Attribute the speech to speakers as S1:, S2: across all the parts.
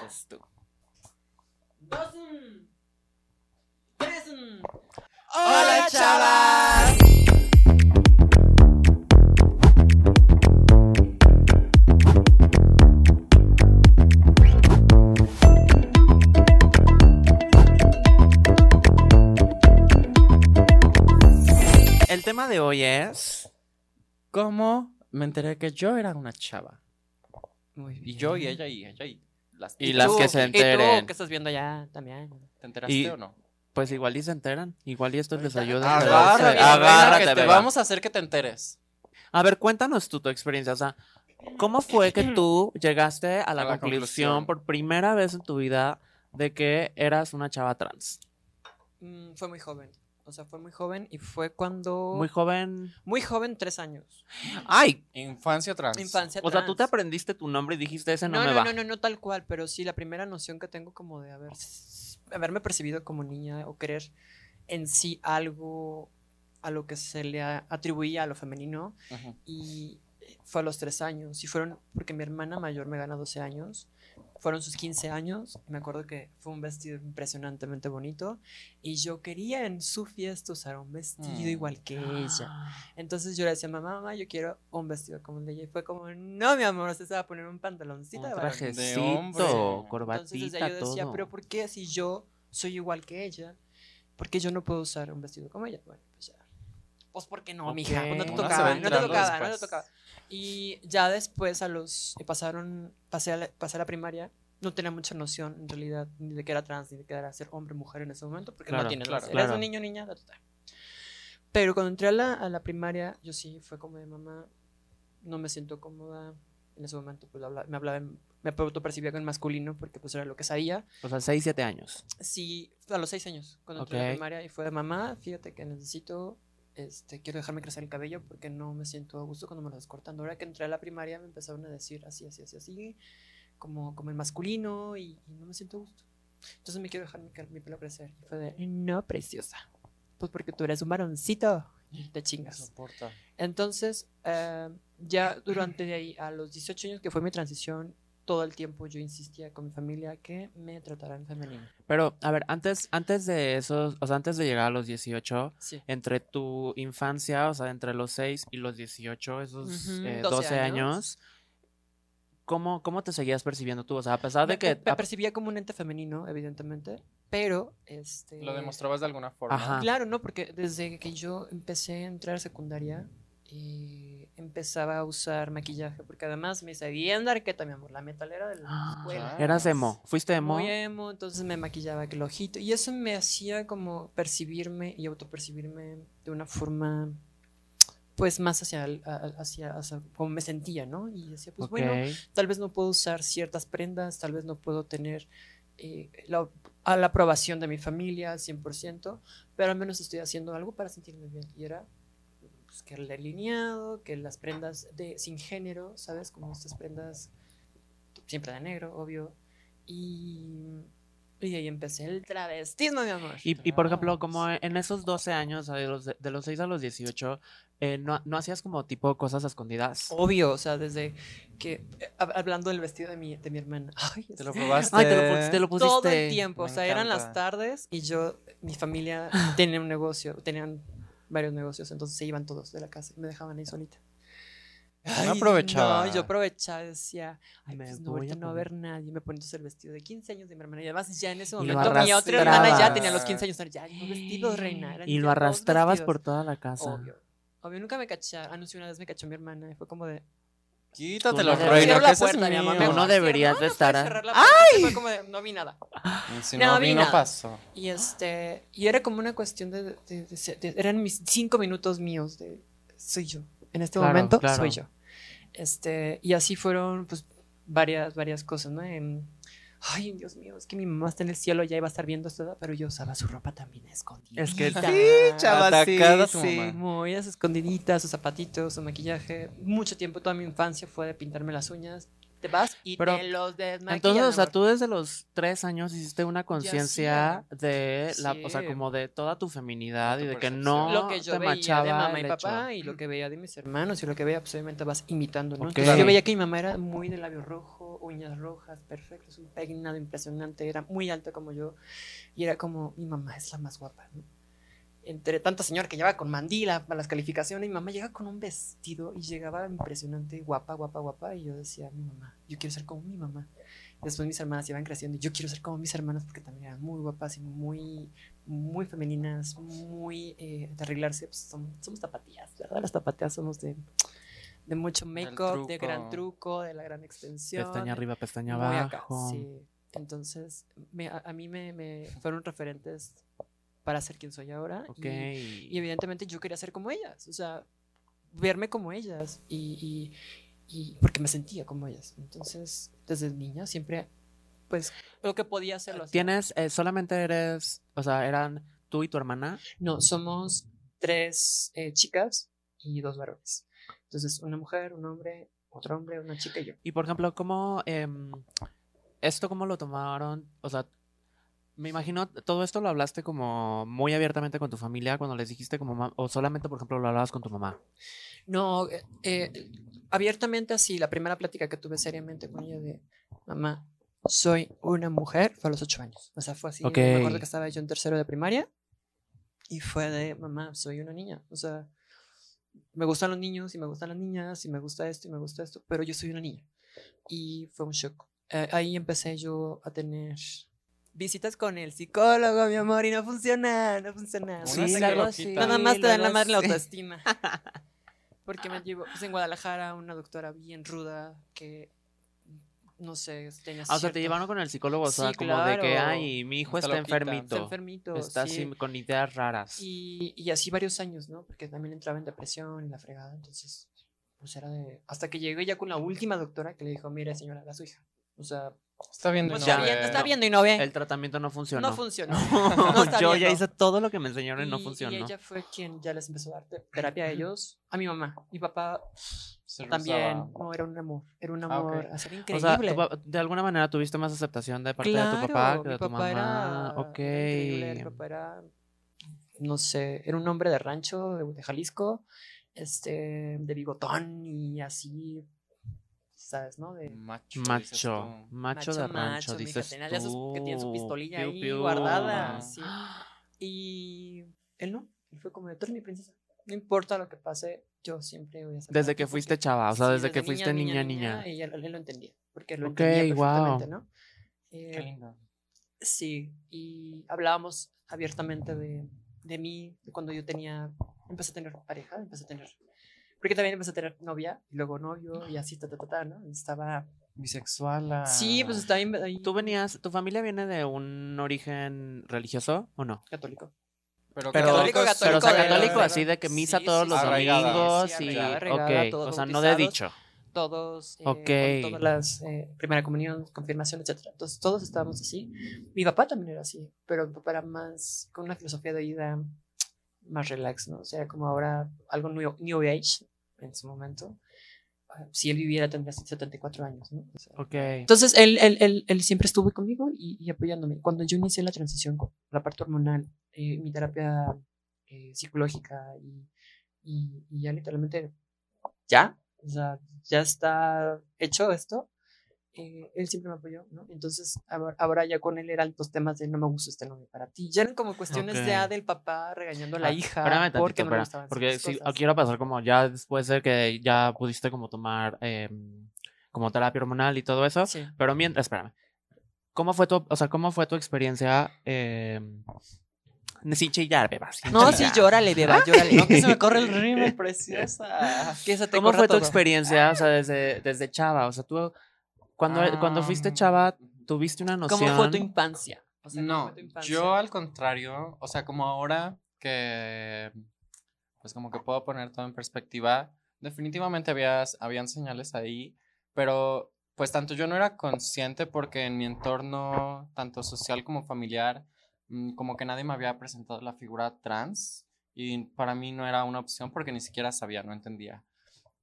S1: Dices tú.
S2: Dos, un. Tres, un.
S1: ¡Hola, chavas! El tema de hoy es cómo me enteré que yo era una chava.
S2: Muy
S3: Y yo y ella y ella y las
S1: Y las que se
S2: ¿Y
S1: enteren.
S2: tú qué estás viendo ya también?
S3: ¿Te enteraste
S1: Y-
S3: o no?
S1: Pues igual y se enteran. Igual y esto les ayuda. a
S3: Agárrate, agárrate, que te vamos a hacer que te enteres.
S1: A ver, cuéntanos tú tu experiencia. O sea, ¿cómo fue que tú llegaste a la,
S3: A la
S1: conclusión,
S3: conclusión.
S1: por primera vez en tu vida de que eras una chava trans?
S2: Mm, fue muy joven. O sea, fue muy joven y fue cuando.
S1: Muy joven.
S2: Muy joven, tres años.
S1: ¡Ay!
S3: Infancia trans.
S2: Infancia.
S1: O sea, tú te
S2: trans.
S1: aprendiste tu nombre y dijiste, ese no,
S2: No,
S1: me
S2: no,
S1: va.
S2: no, no, no tal cual, pero sí la primera noción que tengo como de haber, haberme percibido como niña o querer en sí algo a lo que se le atribuía a lo femenino y fue a los tres años y fueron porque mi hermana mayor me gana 12 años fueron sus 15 años me acuerdo que fue un vestido impresionantemente bonito y yo quería en su fiesta usar un vestido
S3: Mm.
S2: igual que ella entonces yo le decía, mamá, mamá, yo quiero un vestido como el de ella. Y fue como, no, mi amor, usted se va a poner un pantaloncito
S1: Un
S2: de varón".
S1: trajecito,
S3: hombre.
S1: corbatita,
S2: Entonces yo decía,
S1: todo.
S2: pero ¿por qué si yo soy igual que ella? ¿Por qué yo no puedo usar un vestido como ella? Bueno, pues ya. Pues porque no,
S1: Ok.
S2: mija, pues no te tocaba, no te tocaba, no te tocaba. Y ya después a los, eh, pasaron, pasé a la, pasé a la primaria, no tenía mucha noción en realidad ni de que era trans, ni de que era ser hombre o mujer en ese momento, porque
S1: Claro,
S2: no tienes,
S3: claro,
S2: noción. eres
S1: claro.
S2: un niño, niña, ta, ta, ta. Pero cuando entré a la, a la primaria, yo sí fue como de mamá, no me siento cómoda. En ese momento, pues habla- me hablaba, me autopercibía con masculino porque pues era lo que sabía.
S1: O sea, 6, 7 años.
S2: Sí, a los seis años, cuando entré a la primaria, y fue de mamá, fíjate que necesito, este, quiero dejarme crecer el cabello porque no me siento a gusto cuando me lo estás cortando. Ahora que entré a la primaria me empezaron a decir así, así, así, así, como, como el masculino y, y no me siento a gusto. Entonces me quiero dejar mi, mi pelo crecer. Y fue de, no, preciosa. Pues porque tú eres un varoncito te
S3: No
S2: chingas.
S3: soporta.
S2: Entonces, eh, ya durante de ahí, a los 18 años que fue mi transición, todo el tiempo yo insistía con mi familia que me trataran femenino.
S1: Pero, a ver, antes, antes de eso, o sea, antes de llegar a los 18,
S2: Sí.
S1: entre tu infancia, o sea, entre los 6 y los 18, esos
S2: Ujú,
S1: eh,
S2: 12
S1: 12 años,
S2: años.
S1: ¿cómo, ¿cómo te seguías percibiendo tú? O sea, a pesar de
S2: me,
S1: que...
S2: me- me
S1: a-
S2: percibía como un ente femenino, evidentemente, pero este
S3: Lo demostrabas de alguna forma.
S1: Ajá.
S2: Claro, no, porque desde que yo empecé a entrar a secundaria eh, empezaba a usar maquillaje, porque además me sabía andar que mi amor, la metalera de la escuela.
S3: Ah.
S1: Eras emo, fuiste emo.
S2: Muy emo, entonces me maquillaba que el ojito. Y eso me hacía como percibirme y autopercibirme de una forma, pues más hacia, el- hacia, hacia como me sentía, ¿no? Y decía, pues bueno, tal vez no puedo usar ciertas prendas, tal vez no puedo tener eh, la, a la aprobación de mi familia al 100%, pero al menos estoy haciendo algo para sentirme bien. Y era pues, que el delineado, que las prendas de sin género, ¿sabes? Como estas prendas siempre de negro, obvio. Y, y ahí empecé el travestismo, mi amor.
S1: Y, y por ejemplo, como en esos 12 años, de los, de los 6 a los 18, eh, ¿no, ¿no hacías como tipo cosas escondidas?
S2: Obvio, o sea, desde que, eh, hab- hablando del vestido de mi, de mi hermana. Ay,
S3: Te lo probaste.
S1: Ay, te lo, te lo pusiste.
S2: todo el tiempo,
S3: Me
S2: o sea, eran las
S3: encanta.
S2: tardes y yo, mi familia tenía un negocio, tenían varios negocios, entonces se iban todos de la casa y me dejaban ahí solita.
S3: No aprovechaba.
S2: No, yo aprovechaba, decía, ay,
S1: Me
S2: pues no,
S1: voy
S2: ahorita
S1: a
S2: no va a haber nadie. Me ponía el vestido de 15 años de mi hermana. Y además, ya en ese momento, mi otra hermana ya tenía los 15 años. Ya, no vestidos, reina.
S1: Y lo arrastrabas por toda la casa.
S2: Obvio. Obvio, nunca me cacharon. Ah, no, sí, una vez me cachó mi hermana y fue como de.
S3: Quítatelo,
S1: no
S2: me
S1: Tú no
S2: voy.
S1: deberías
S2: No,
S1: de
S2: no
S1: estar
S2: puedes
S1: a-
S2: cerrar la puerta. Y Fue como de, no vi nada.
S3: Y Si
S2: No,
S3: no,
S2: vi
S3: no
S2: nada.
S3: pasó.
S2: Y este, y era como una cuestión de, de- de eran mis cinco minutos míos de soy yo. En este
S1: Claro,
S2: momento
S1: claro.
S2: soy yo. Este, y así fueron pues varias, varias cosas, ¿no? Em, ay, Dios mío, es que mi mamá está en el cielo, ya iba a estar viendo esto, pero yo usaba su ropa también escondida.
S1: Es que sí,
S3: chava, Atacada tu mamá.
S2: Muy esas escondiditas, sus zapatitos, su maquillaje. Mucho tiempo, toda mi infancia fue de pintarme las uñas. te vas y
S1: Pero,
S2: te los desmaquillan.
S1: Entonces, o sea, tú desde los tres años hiciste una conciencia de la, o sea,
S2: Sí.
S1: como de toda tu feminidad
S3: Tu
S1: y de que no
S2: lo que yo
S1: te
S2: veía
S1: machaba
S2: de mamá y papá
S1: hecho.
S2: y lo que veía de mis hermanos y lo que veía, pues obviamente vas imitando, ¿no? Yo veía que mi mamá era muy de labio rojo, uñas rojas, perfecto, un peinado impresionante, era muy alta como yo y era como, mi mamá es la más guapa, ¿no? Entre tanta señora que llevaba con mandila para las calificaciones, mi mamá llegaba con un vestido y llegaba impresionante, guapa, guapa, guapa, y yo decía, mi mamá, yo quiero ser como mi mamá. Después mis hermanas iban creciendo y yo quiero ser como mis hermanas porque también eran muy guapas y muy, muy femeninas, muy eh, de arreglarse. Pues somos, somos tapatías, ¿verdad? Las tapatías somos de, de mucho make-up, de gran
S3: truco.
S2: de la gran extensión.
S1: Pestaña arriba, pestaña
S2: muy acá,
S1: abajo.
S2: sí. Entonces, me- a, a mí me, me fueron referentes para ser quien soy ahora.
S1: Ok.
S2: Y, y evidentemente yo quería ser como ellas, o sea, verme como ellas y, y- y- porque me sentía como ellas. Entonces, desde niña siempre, pues, lo que podía hacerlo.
S1: Tienes, eh, solamente eres, o sea, eran tú y tu hermana.
S2: No, somos tres eh, chicas y dos varones. Entonces, una mujer, un hombre, otro hombre, una chica y yo.
S1: Y por ejemplo, ¿cómo em, esto cómo lo tomaron? O sea, me imagino, todo esto lo hablaste como muy abiertamente con tu familia cuando les dijiste como o solamente, por ejemplo, lo hablabas con tu mamá.
S2: No, eh, eh, abiertamente así, la primera plática que tuve seriamente con ella de, mamá, soy una mujer, fue a los ocho años. O sea, fue así.
S1: Ok.
S2: Me acuerdo que estaba yo en tercero de primaria y fue de, mamá, soy una niña. O sea, me gustan los niños y me gustan las niñas y me gusta esto y me gusta esto, pero yo soy una niña. Y fue un shock. Eh, ahí empecé yo a tener visitas con el psicólogo, mi amor, y no funciona, no funciona.
S3: Sí,
S2: Nada más te-
S3: luego
S1: luego
S3: sí,
S1: sí,
S2: Nada más te dan la madre la autoestima. Porque me llevo pues, en Guadalajara una doctora bien ruda que no sé, tenía
S1: Ah, o sea, te llevaron con el psicólogo, o sea,
S2: Sí,
S1: como de que, ay, mi hijo
S3: No
S1: está enfermito.
S2: Está enfermito,
S1: Está
S2: sí.
S1: así con ideas raras.
S2: Y, y así varios años, ¿no? Porque también entraba en depresión y la fregada, entonces, pues era de... Hasta que llegué ya con la última doctora que le dijo, mire señora, la su hija. O sea,
S3: Está viendo y
S2: pues
S3: no
S2: está,
S3: ve.
S2: viendo, está viendo y no ve.
S1: El tratamiento no funcionó.
S2: No funcionó. No
S1: Yo ya hice todo lo que me enseñaron y no
S2: Y-
S1: funcionó.
S2: Y ella fue quien ya les empezó a dar te- terapia a ellos, a mi mamá. Mi papá
S3: Se
S2: también. No, era un amor. Era un
S3: Ah,
S2: amor. Hacer
S1: O
S2: increíble.
S1: sea, va- de alguna manera tuviste más aceptación de parte de tu papá que de tu
S2: papá
S1: mamá.
S2: Era,
S1: ok.
S2: era increíble, Mi papá era, no sé, era un hombre de rancho de, de Jalisco, este, de bigotón y así, ¿sabes, no? De
S3: Macho. dices
S1: Macho, macho de rancho,
S2: mija,
S1: dices
S2: tenía de esos que tienen su pistolilla
S1: Piu,
S2: ahí
S1: piu.
S2: guardada. sí. Y él no, él fue como de, tú eres mi princesa. No importa lo que pase, yo siempre voy a ser
S1: Desde que
S2: ti",
S1: fuiste
S2: porque-
S1: chava, o sea,
S2: sí,
S1: desde que fuiste niña, niña.
S2: Y él, él lo entendía, porque lo entendía perfectamente, ¿no?
S3: Qué
S2: Eh,
S3: lindo.
S2: Sí, y hablábamos abiertamente de, de mí, de cuando yo tenía, empecé a tener pareja, empecé a tener, porque también empecé a tener novia, y luego novio, y así, ta, ta, ta, ta, ¿no? Estaba,
S3: Bisexual.
S2: sí, pues estaba ahí
S1: ¿Tú venías, tu familia viene de un origen religioso o no?
S2: católico.
S3: Pero,
S1: Pero,
S2: Católico,
S1: pero o sea, católico así de que misa
S2: Sí,
S1: todos
S2: sí,
S1: los.
S3: Arraigada.
S1: domingos
S2: Sí,
S1: y
S2: arraigada, arraigada,
S1: ok,
S2: todos
S1: o sea, no de dicho.
S2: Todos, eh,
S1: Ok.
S2: con todas las, eh, primera comunión, confirmación, etcétera. Entonces, todos estábamos así. Mi papá también era así, pero mi papá era más, con una filosofía de vida más relax, ¿no? O sea, como ahora algo new, new age en su momento. Si él viviera tendría 74 años, ¿no? O sea,
S1: Ok.
S2: entonces, él, él, él, él siempre estuvo conmigo y, y apoyándome. Cuando yo inicié la transición con la parte hormonal, eh, mi terapia eh, psicológica y, y, y ya literalmente, ya, o sea, ya está hecho esto, eh, él siempre me apoyó, ¿no? Entonces, ahora, ya con él eran los temas de no me gusta este novio para ti. Ya eran como cuestiones
S1: Ok.
S2: ya del papá regañando a la
S1: Ah,
S2: hija
S1: Espérame tantito,
S2: porque no
S1: espera,
S2: gustaban
S1: porque sí, quiero pasar como ya después de que ya pudiste como tomar em, como terapia hormonal y todo eso,
S2: Sí.
S1: pero mientras, espérame, ¿cómo fue tu, o sea, cómo fue tu experiencia em, sin chillar, beba? sin
S2: No, sí,
S1: chillar?
S2: llórale, beba, llórale.
S3: No, que se me corre el rímel, preciosa.
S2: Que se te
S1: ¿Cómo fue tu
S2: todo.
S1: experiencia, o sea, desde, desde chava? O sea, tú, cuando, cuando fuiste
S3: Ah,
S1: chava, ¿tuviste una noción?
S2: ¿Cómo fue tu infancia? O sea, ¿cómo
S3: No,
S2: fue tu infancia?
S3: yo al contrario, o sea, como ahora que, pues como que puedo poner todo en perspectiva, definitivamente había, habían señales ahí, pero pues tanto yo no era consciente porque en mi entorno, tanto social como familiar, mm, como que nadie me había presentado la figura trans y para mí no era una opción porque ni siquiera sabía, no entendía.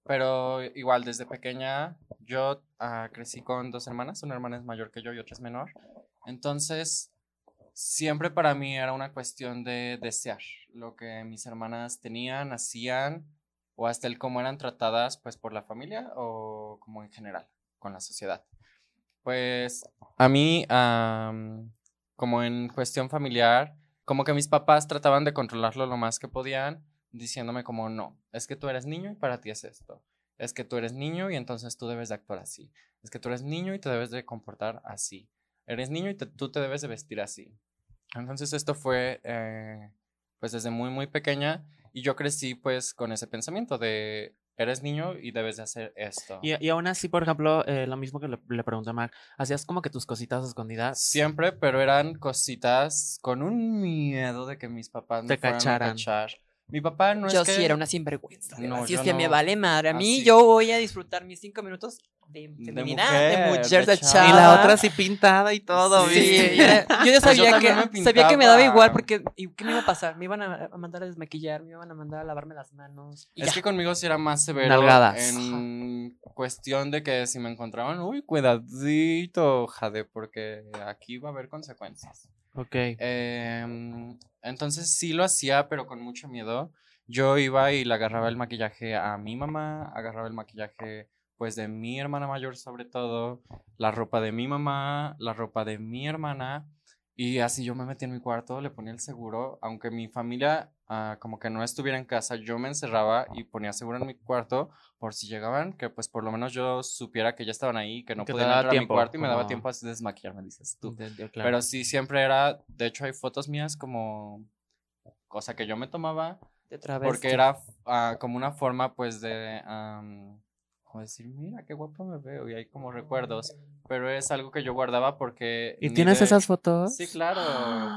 S3: Pero igual desde pequeña yo ah, crecí con dos hermanas, una hermana es mayor que yo y otra es menor. Entonces, siempre para mí era una cuestión de desear lo que mis hermanas tenían, hacían o hasta el cómo eran tratadas pues por la familia o como en general con la sociedad. Pues a mí, como en cuestión familiar, como que mis papás trataban de controlarlo lo más que podían, diciéndome como no, es que tú eres niño y para ti es esto. Es que tú eres niño y entonces tú debes de actuar así. Es que tú eres niño y te debes de comportar así. Eres niño y te- tú te debes de vestir así. Entonces esto fue eh, pues desde muy muy pequeña y yo crecí pues con ese pensamiento de eres niño y debes de hacer esto.
S1: Y, y aún así, por ejemplo, eh, lo mismo que le, le pregunté a Mar, ¿hacías como que tus cositas escondidas?
S3: Siempre, pero eran cositas con un miedo de que mis papás me
S1: Te
S3: fueran a
S1: cacharan.
S3: cachar. Mi papá no
S2: yo
S3: es que...
S2: sí era una sinvergüenza.
S3: No,
S2: Así
S3: yo
S2: es que me vale madre. A mí
S3: Así.
S2: yo voy a disfrutar mis cinco minutos de feminidad, de
S3: mujer,
S2: mujer,
S3: de
S2: de
S3: chava.
S2: chava.
S1: Y la otra así pintada y todo,
S3: Sí.
S2: Sí, yo ya
S3: Pues yo
S2: sabía, que, sabía que me daba igual porque ¿y ¿qué me iba a pasar? Me iban a, mandar a desmaquillar, me iban a mandar a lavarme las manos. y
S3: Es
S2: ya.
S3: que conmigo sí era más severo
S1: Nalgadas.
S3: en cuestión de que si me encontraban, uy, cuidadito, jade, porque aquí va a haber consecuencias.
S1: Ok.
S3: Em, entonces sí lo hacía, pero con mucho miedo. Yo iba y le agarraba el maquillaje a mi mamá, agarraba el maquillaje pues de mi hermana mayor sobre todo, la ropa de mi mamá, la ropa de mi hermana y así yo me metí en mi cuarto, le ponía el seguro, aunque mi familia ah, como que no estuviera en casa, yo me encerraba y ponía seguro en mi cuarto por si llegaban, que pues por lo menos yo supiera que ya estaban ahí, que no
S1: Que
S3: podían entrar a mi
S1: tiempo,
S3: cuarto y me daba tiempo así de desmaquillarme, dices tú.
S1: De- de- claro.
S3: Pero sí, siempre era, de hecho hay fotos mías como cosa que yo me tomaba,
S2: De travesti.
S3: porque era ah, como una forma pues de, como decir, mira qué guapo me veo, y hay como recuerdos, pero es algo que yo guardaba porque...
S1: ¿Y tienes
S3: de-
S1: esas fotos?
S3: Sí, claro,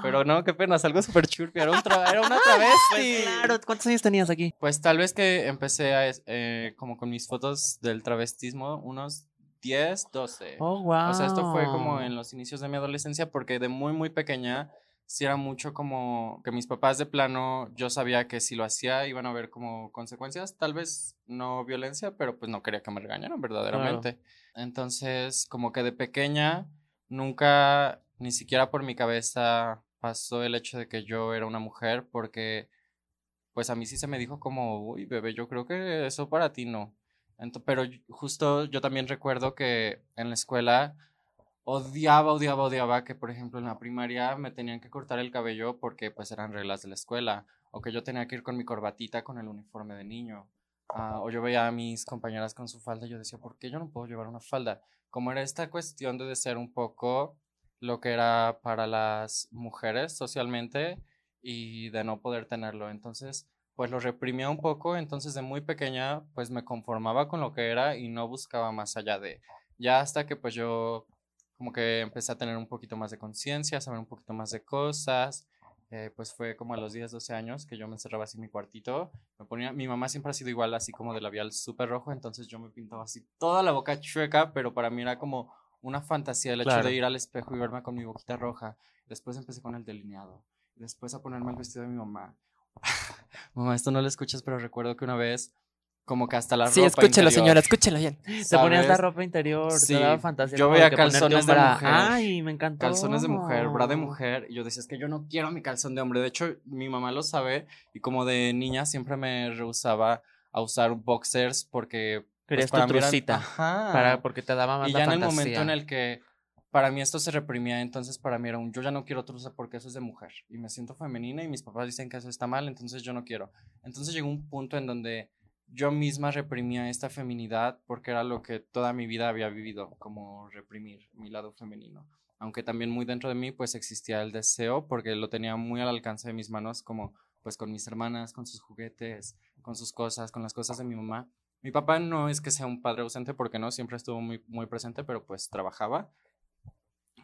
S3: pero no, qué pena, es algo súper churpi, era, un tra- era una travesti.
S1: Pues claro, ¿cuántos años tenías aquí?
S3: Pues tal vez que empecé a, eh, como con mis fotos del travestismo, unos 10, 12.
S1: Oh, wow.
S3: O sea, esto fue como en los inicios de mi adolescencia porque de muy, muy pequeña sí era mucho como que mis papás de plano, yo sabía que si lo hacía iban a haber como consecuencias, tal vez no violencia, pero pues no quería que me regañaran verdaderamente. Entonces, como que de pequeña, nunca, ni siquiera por mi cabeza pasó el hecho de que yo era una mujer porque pues a mí sí se me dijo como, uy, bebé, yo creo que eso para ti no. Ento- pero justo yo también recuerdo que en la escuela odiaba, odiaba, odiaba que, por ejemplo, en la primaria me tenían que cortar el cabello porque pues eran reglas de la escuela, o que yo tenía que ir con mi corbatita con el uniforme de niño. Ah, o yo veía a mis compañeras con su falda y yo decía, ¿por qué yo no puedo llevar una falda? Como era esta cuestión de ser un poco lo que era para las mujeres socialmente y de no poder tenerlo. Entonces, pues lo reprimía un poco, entonces de muy pequeña, pues me conformaba con lo que era y no buscaba más allá de, ya hasta que pues yo como que empecé a tener un poquito más de conciencia, saber un poquito más de cosas, eh, pues fue como a los 10, 12 años que yo me encerraba así en mi cuartito, me ponía, mi mamá siempre ha sido igual, así como de labial súper rojo, entonces yo me pintaba así toda la boca chueca, pero para mí era como una fantasía el hecho de ir al espejo y verme con mi boquita roja. Después empecé con el delineado, después a ponerme el vestido de mi mamá. mamá, esto no lo escuchas, pero recuerdo que una vez, como que hasta la
S2: Sí,
S3: ropa
S2: escúchelo,
S3: interior,
S2: señora, escúchelo bien.
S1: Te ponías la
S3: ¿sabes?
S1: ropa interior,
S3: Sí,
S1: te daba fantasía.
S3: yo veía calzones de mujer.
S1: Ay, me encantó.
S3: calzones de mujer, bra de mujer, y yo decía, es que yo no quiero mi calzón de hombre. De hecho, mi mamá lo sabe, y como de niña siempre me rehusaba a usar boxers porque... pues,
S1: Querías tu
S3: para mí eran-
S1: trucita,
S3: Ajá.
S1: Para, porque te daba más
S3: y
S1: la
S3: ya en el momento en el que para mí esto se reprimía, entonces para mí era un yo ya no quiero truza porque eso es de mujer y me siento femenina y mis papás dicen que eso está mal, entonces yo no quiero. Entonces llegó un punto en donde yo misma reprimía esta feminidad porque era lo que toda mi vida había vivido, como reprimir mi lado femenino. Aunque también muy dentro de mí pues existía el deseo porque lo tenía muy al alcance de mis manos como pues con mis hermanas, con sus juguetes, con sus cosas, con las cosas de mi mamá. Mi papá no es que sea un padre ausente porque no, siempre estuvo muy, muy presente, pero pues trabajaba.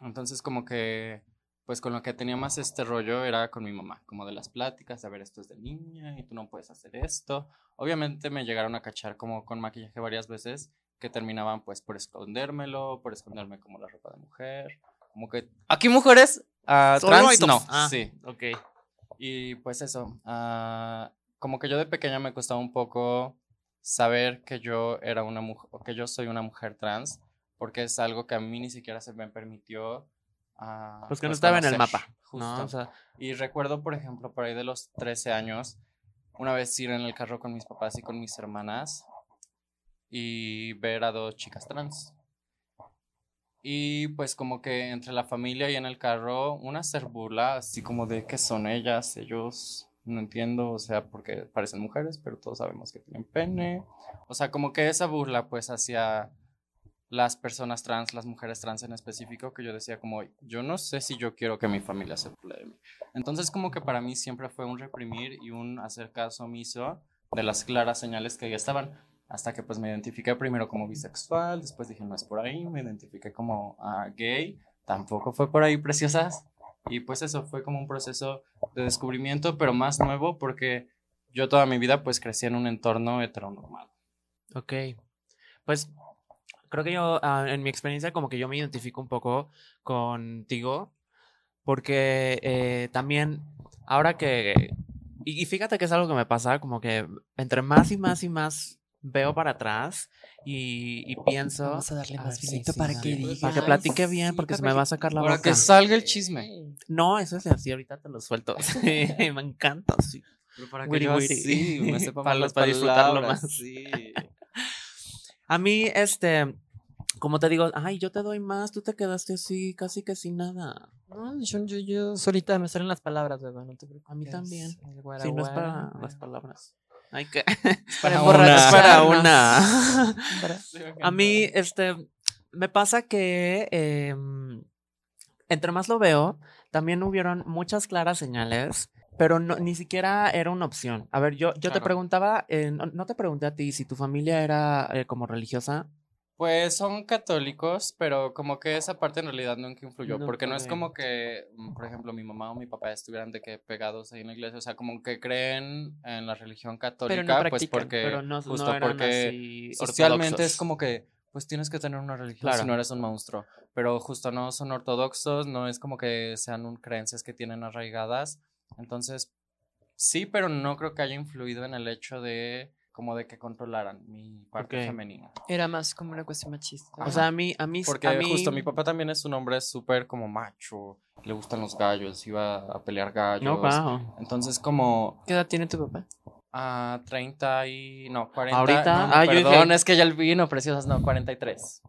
S3: Entonces como que, pues con lo que tenía más este rollo era con mi mamá, como de las pláticas, de a ver, esto es de niña y tú no puedes hacer esto. Obviamente me llegaron a cachar como con maquillaje varias veces que terminaban pues por escondérmelo, por esconderme como la ropa de mujer. Como que, aquí mujeres, ah, trans, no,
S1: Ah.
S3: sí.
S1: Ok.
S3: Y pues eso, ah, como que yo de pequeña me costaba un poco saber que yo era una mujer, que yo soy una mujer trans, porque es algo que a mí ni siquiera se me permitió. Ah,
S1: Pues que no estaba en el mapa.
S3: justo.
S1: ¿no? O sea,
S3: Y recuerdo, por ejemplo, por ahí de los 13 años, una vez ir en el carro con mis papás y con mis hermanas y ver a dos chicas trans. Y pues como que entre la familia y en el carro, una hacer burla, así como de que son ellas, ellos, no entiendo, o sea, porque parecen mujeres, pero todos sabemos que tienen pene. O sea, como que esa burla pues hacia las personas trans, las mujeres trans en específico, que yo decía como, yo no sé si yo quiero que mi familia se burle de mí. Entonces como que para mí siempre fue un reprimir y un hacer caso omiso de las claras señales que ya estaban. Hasta que pues me identifiqué primero como bisexual, después dije no es por ahí, me identifiqué como ah, gay, tampoco fue por ahí preciosas. Y pues eso fue como un proceso de descubrimiento, pero más nuevo porque yo toda mi vida pues crecí en un entorno heteronormado.
S1: Ok. Pues creo que yo, ah, en mi experiencia, como que yo me identifico un poco contigo, porque eh, también, ahora que, y, y fíjate que es algo que me pasa, como que entre más y más y más veo para atrás y, y pienso...
S2: Vamos a darle
S1: A
S2: más
S1: sí,
S2: vinito
S1: sí,
S2: para
S1: sí,
S2: que diga.
S1: para que platique bien, porque se me va a sacar la
S3: Para
S1: boca.
S3: que salga el chisme.
S1: No, eso es así, ahorita te lo suelto. Sí, me encanta, sí.
S3: Pero para que yo así me sepa
S1: Para los- para disfrutarlo
S3: palabras,
S1: más.
S3: sí.
S1: A mí, este, como te digo, ay, yo te doy más, tú te quedaste así, casi que sin nada.
S2: No, yo, yo, yo solita me salen las palabras, bebé, no te preocupes.
S1: A mí también. Si no es para
S2: guara.
S1: las palabras. Ay, que.
S2: Para
S3: una.
S1: Es para una.
S2: Para-
S1: A mí, este, me pasa que em, entre más lo veo, también hubieron muchas claras señales, pero no, ni siquiera era una opción. A ver, yo, yo te preguntaba, eh, no, no te pregunté a ti si tu familia era eh, como religiosa.
S3: Pues son católicos, pero como que esa parte en realidad nunca influyó,
S1: No
S3: porque no es como que, mm, por ejemplo, mi mamá o mi papá estuvieran de que pegados ahí en la iglesia, o sea, como que creen en la religión católica, pues porque
S1: pero no,
S3: justo
S1: no eran
S3: porque
S1: así
S3: socialmente es como que pues tienes que tener una religión
S1: Claro.
S3: si no eres un monstruo, pero justo no son ortodoxos, no es como que sean un- creencias que tienen arraigadas, entonces sí, pero no creo que haya influido en el hecho de como de que controlaran mi parte femenina.
S2: Era más como una cuestión machista.
S1: O sea, a mí, a mí,
S3: Porque
S1: a mí,
S3: justo mi papá también es un hombre súper como macho, le gustan los gallos, iba a pelear gallos.
S1: No, wow.
S3: Entonces como
S2: ¿Qué edad tiene tu papá?
S3: a 30 y no, 40.
S1: Ahorita,
S3: no,
S1: ah, yo dije-
S3: perdón, es que ya el vino preciosas, no, 43.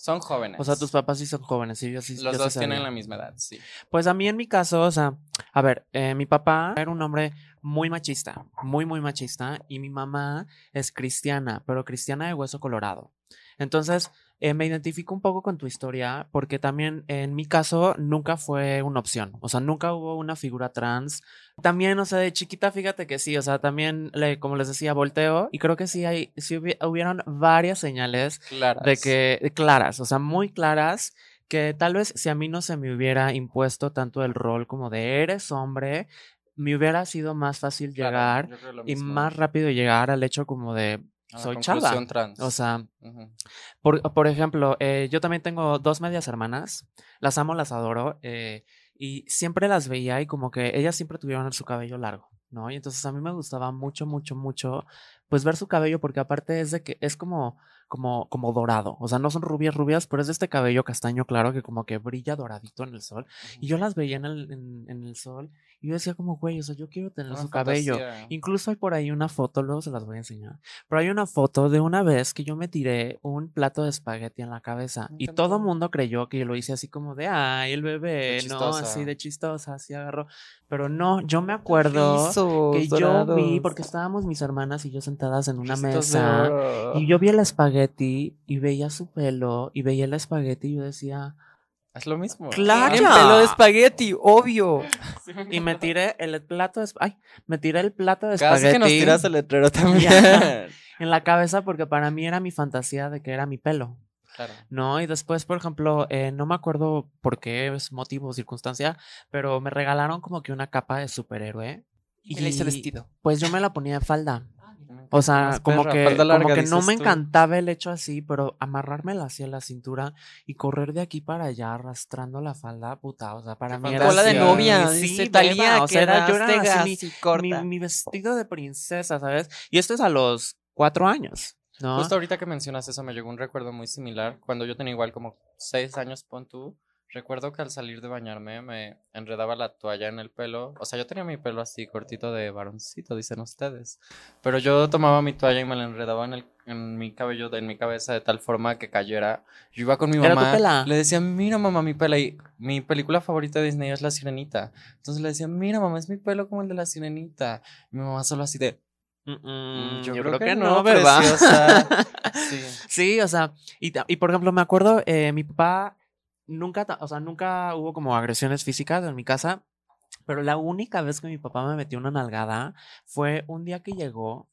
S3: Son jóvenes.
S1: O sea, tus papás sí son jóvenes, sí, yo sí.
S3: Los
S1: yo sí
S3: dos tienen la misma edad, sí.
S1: Pues a mí en mi caso, o sea, a ver, eh, mi papá era un hombre muy machista, muy, muy machista, y mi mamá es cristiana, pero cristiana de hueso colorado. Entonces, eh, me identifico un poco con tu historia, porque también en mi caso nunca fue una opción, o sea, nunca hubo una figura trans. También, o sea, de chiquita, fíjate que sí, o sea, también, le, como les decía, volteo, y creo que sí, hay, sí hubi- hubieron varias señales
S3: Claras.
S1: de que claras, o sea, muy claras, que tal vez si a mí no se me hubiera impuesto tanto el rol como de eres hombre, me hubiera sido más fácil
S3: Claro,
S1: llegar y más rápido llegar al hecho como de soy chava.
S3: trans.
S1: O sea,
S3: Ujú.
S1: por, por ejemplo, eh, yo también tengo dos medias hermanas, las amo, las adoro, eh, y siempre las veía y como que ellas siempre tuvieron su cabello largo, ¿no? Y entonces a mí me gustaba mucho, mucho, mucho, pues ver su cabello porque aparte es de que es como, como, como dorado, o sea, no son rubias, rubias, pero es de este cabello castaño claro que como que brilla doradito en el sol. Y yo las veía en el, en, en el sol y yo decía como, güey, o sea, yo quiero tener
S3: Una
S1: su cabello.
S3: fantasía.
S1: Incluso hay por ahí una foto, luego se las voy a enseñar. Pero hay una foto de una vez que yo me tiré un plato de espagueti en la cabeza
S3: Me
S1: y todo el mundo creyó que yo lo hice así como de, ay, el bebé, no, así de chistosa, así agarró. Pero no, yo me acuerdo que yo vi, porque estábamos mis hermanas y yo sentadas en una mesa y yo vi el espagueti y veía su pelo y veía el espagueti y yo decía,
S3: Es lo mismo.
S1: Claro.
S2: Tienen pelo de espagueti, obvio.
S1: y me tiré el plato de, ay, me tiré el plato de
S3: Casi
S1: espagueti.
S3: que nos tiras el letrero también.
S1: Ya. en la cabeza porque para mí era mi fantasía de que era mi pelo,
S3: claro.
S1: ¿no? Y después, por ejemplo, eh, no me acuerdo por qué es motivo o circunstancia, pero me regalaron como que una capa de superhéroe.
S2: Y le hice vestido.
S1: Pues yo me la ponía de falda. O sea, como
S3: perra,
S1: que,
S3: larga,
S1: como que no me
S3: tú.
S1: encantaba el hecho así, pero amarrármela así a la cintura y correr de aquí para allá arrastrando la falda, puta, o sea, para
S3: Qué
S1: mí era
S2: Cola de novia,
S1: sí,
S2: dice Talía,
S1: o sea, era- yo era así, mi-
S2: corta.
S1: mi, mi vestido de princesa, ¿sabes? Y esto es a los cuatro años, ¿no?
S3: Justo ahorita que mencionas eso, me llegó un recuerdo muy similar. Cuando yo tenía igual como seis años, pon tú, recuerdo que al salir de bañarme me enredaba la toalla en el pelo. O sea, yo tenía mi pelo así cortito de varoncito, dicen ustedes. Pero yo tomaba mi toalla y me la enredaba en, el, en mi cabello, en mi cabeza, de tal forma que cayera. Yo iba con mi
S1: Era tu
S3: mamá.
S1: pela.
S3: Le decía, mira mamá, mi pela. Y mi película favorita de Disney es La Sirenita. Entonces le decía, mira mamá, es mi pelo como el de La Sirenita. Y mi mamá solo así de,
S1: Mm,
S3: "Mm,
S1: mm,
S3: yo, creo, que, no,
S1: ¿verdad?
S3: preciosa". sí.
S1: Sí, o sea, y por ejemplo, me acuerdo, eh, mi papá nunca, o sea, nunca hubo como agresiones físicas en mi casa, pero la única vez que mi papá me metió una nalgada fue un día que llegó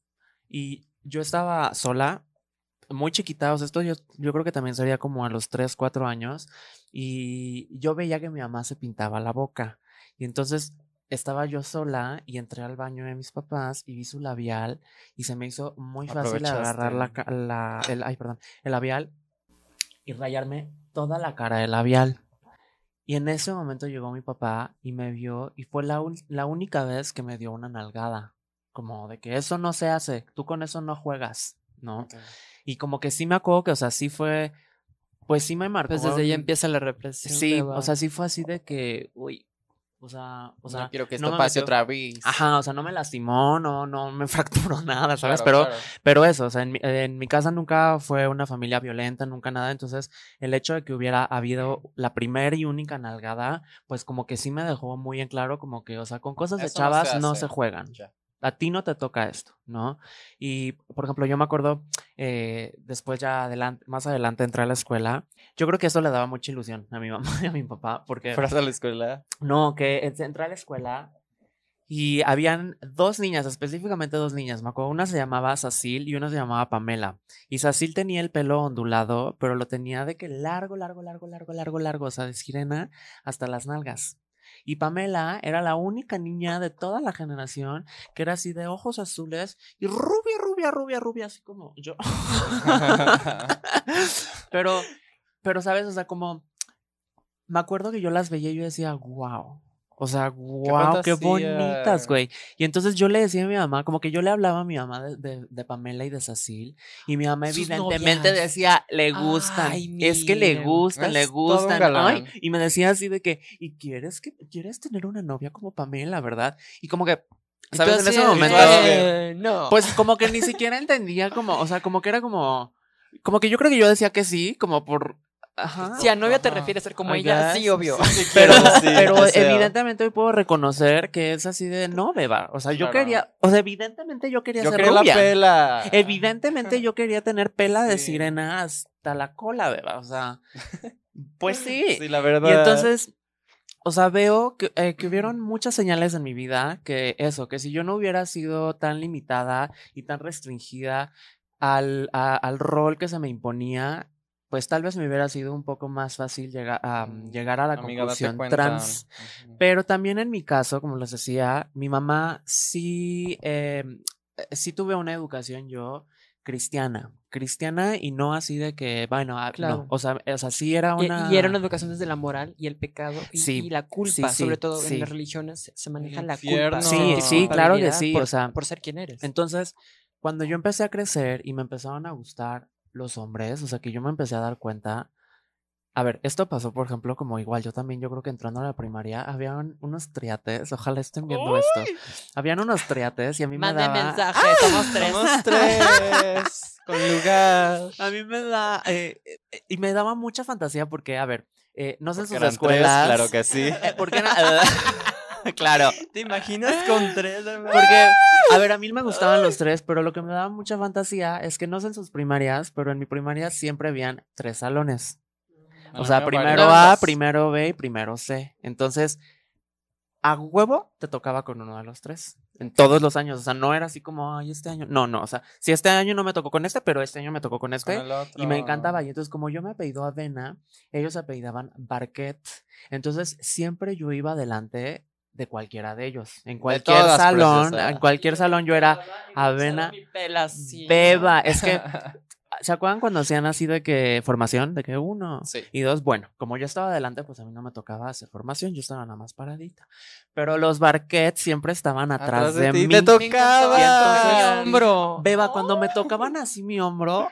S1: y yo estaba sola, muy chiquita, o sea, esto yo, yo creo que también sería como a los 3, 4 años, y yo veía que mi mamá se pintaba la boca, y entonces estaba yo sola y entré al baño de mis papás y vi su labial y se me hizo muy fácil agarrar la, la- el, ay, perdón, el labial y rayarme toda la cara del labial. Y en ese momento llegó mi papá y me vio y fue la, la única vez que me dio una nalgada. Como de que eso no se hace, tú con eso no juegas, ¿no? Y como que sí me acuerdo que, o sea, sí fue, pues sí me marcó.
S2: Pues desde ahí empieza la represión.
S1: Sí,
S2: de
S1: o sea, sí fue así de que, uy, o sea, o sea,
S3: no quiero que esto pase
S1: metió-
S3: otra vez.
S1: Ajá, o sea, no me lastimó, no, no me fracturó nada, ¿sabes?
S3: Claro,
S1: pero,
S3: claro.
S1: pero eso, o sea, en mi, en mi casa nunca fue una familia violenta, nunca nada, entonces el hecho de que hubiera habido la primera y única nalgada, pues como que sí me dejó muy en claro como que, o sea, con cosas de
S3: Eso no se
S1: chavas no se juegan.
S3: Ya.
S1: A ti no te toca esto, ¿no? Y, por ejemplo, yo me acuerdo, eh, después ya adelante, más adelante entré a la escuela, yo creo que eso le daba mucha ilusión a mi mamá y a mi papá, porque...
S3: Fueras a la escuela.
S1: No, que en- entré a la escuela y habían dos niñas, específicamente dos niñas. Me acuerdo, una se llamaba Sacil y una se llamaba Pamela. Y Sacil tenía el pelo ondulado, pero lo tenía de que largo, largo, largo, largo, largo, largo, o sea, de sirena hasta las nalgas. Y Pamela era la única niña de toda la generación que era así de ojos azules y rubia, rubia, rubia, rubia, así como yo. pero, pero, ¿sabes? O sea, como me acuerdo que yo las veía y yo decía, wow. O sea, wow, qué, bonitas, güey. Y entonces yo le decía a mi mamá, como que yo le hablaba a mi mamá de, de- de Pamela y de Cecil. Y mi mamá
S2: Sus
S1: evidentemente
S2: novias.
S1: decía, le gustan.
S2: Ay,
S1: es que le gustan, le gustan. Ay, y me decía así de que, ¿y quieres que quieres tener una novia como Pamela, verdad? Y como que, ¿sabes? En ese momento.
S2: "Eh, no.
S1: Pues como que ni siquiera entendía como, o sea, como que era como, como que yo creo que yo decía que sí, como por, ajá.
S2: si a novia te refieres a ser como
S1: I
S2: ella,
S1: guess.
S2: sí, obvio.
S1: Pero,
S3: Sí,
S1: pero
S3: o sea.
S1: evidentemente hoy puedo reconocer que es así de no, beba. O sea, yo
S3: Claro.
S1: quería, o sea, evidentemente yo quería
S3: Yo
S1: ser
S3: quería la
S1: rubia.
S3: pela.
S1: Evidentemente yo quería tener pela de
S3: Sí.
S1: sirena hasta la cola, beba. O sea, pues sí.
S3: Sí, la verdad.
S1: Y entonces, o sea, veo que, eh, que hubieron muchas señales en mi vida que eso, que si yo no hubiera sido tan limitada y tan restringida al, a- al rol que se me imponía, pues tal vez me hubiera sido un poco más fácil llegar a,
S3: Mm,
S1: llegar a la
S3: Amiga,
S1: conclusión trans. Pero también en mi caso, como les decía, mi mamá sí, eh, sí tuve una educación yo cristiana, cristiana y no así de que, bueno, ah,
S2: Claro.
S1: no, o sea, o sea, sí era
S2: Y-
S1: una...
S2: Y, era una educación desde la moral y el pecado y,
S1: Sí,
S2: y la culpa,
S1: sí, sí,
S2: sobre todo en las religiones se- maneja la culpa.
S3: Sí, sí,
S1: claro que sí,
S2: por,
S1: o sea,
S2: por ser quien eres.
S1: Entonces, cuando yo empecé a crecer y me empezaron a gustar los hombres, o sea, que yo me empecé a dar cuenta. A ver, esto pasó, por ejemplo, como igual, yo también, yo creo que entrando a la primaria, habían unos triates, ojalá estén viendo esto. Habían unos triates y a mí me
S2: Mande
S1: daba...
S2: mensaje, somos tres.
S3: Somos tres. con lugar.
S1: A mí me da... eh, eh, y me daba mucha fantasía porque, a ver, eh, no sé
S3: Porque
S1: sus
S3: tres,
S1: escuelas...
S3: claro que sí.
S1: eh, porque era... claro.
S2: ¿Te imaginas con tres,
S1: Porque, a ver, a mí me gustaban los tres, pero lo que me daba mucha fantasía es que no sé en sus primarias, pero en mi primaria siempre habían tres salones. O sea, primero. A, primero B y primero C. Entonces, a huevo te tocaba con uno de los tres. En todos los años. O sea, no era así como, ay, este año. No, no. O sea, si este año no me tocó con este, pero este año me tocó con
S3: Con
S1: este.
S3: el otro.
S1: Y me encantaba. Y entonces, como yo me apellido Avena, ellos apellidaban Barquet. Entonces, siempre yo iba adelante de cualquiera de ellos. En cualquier
S3: todas,
S1: salón, en cualquier salón yo era Avena. Beba. Es que ¿Se acuerdan cuando hacían así de que formación? De que uno
S3: Sí.
S1: y dos, bueno, como yo estaba adelante, pues a mí no me tocaba hacer formación, yo estaba nada más paradita. Pero los barquets siempre estaban atrás, de,
S3: ti,
S1: mí.
S3: te
S1: Y entonces-
S3: tocaba.
S2: hombro.
S1: Beba, cuando me tocaban así mi hombro.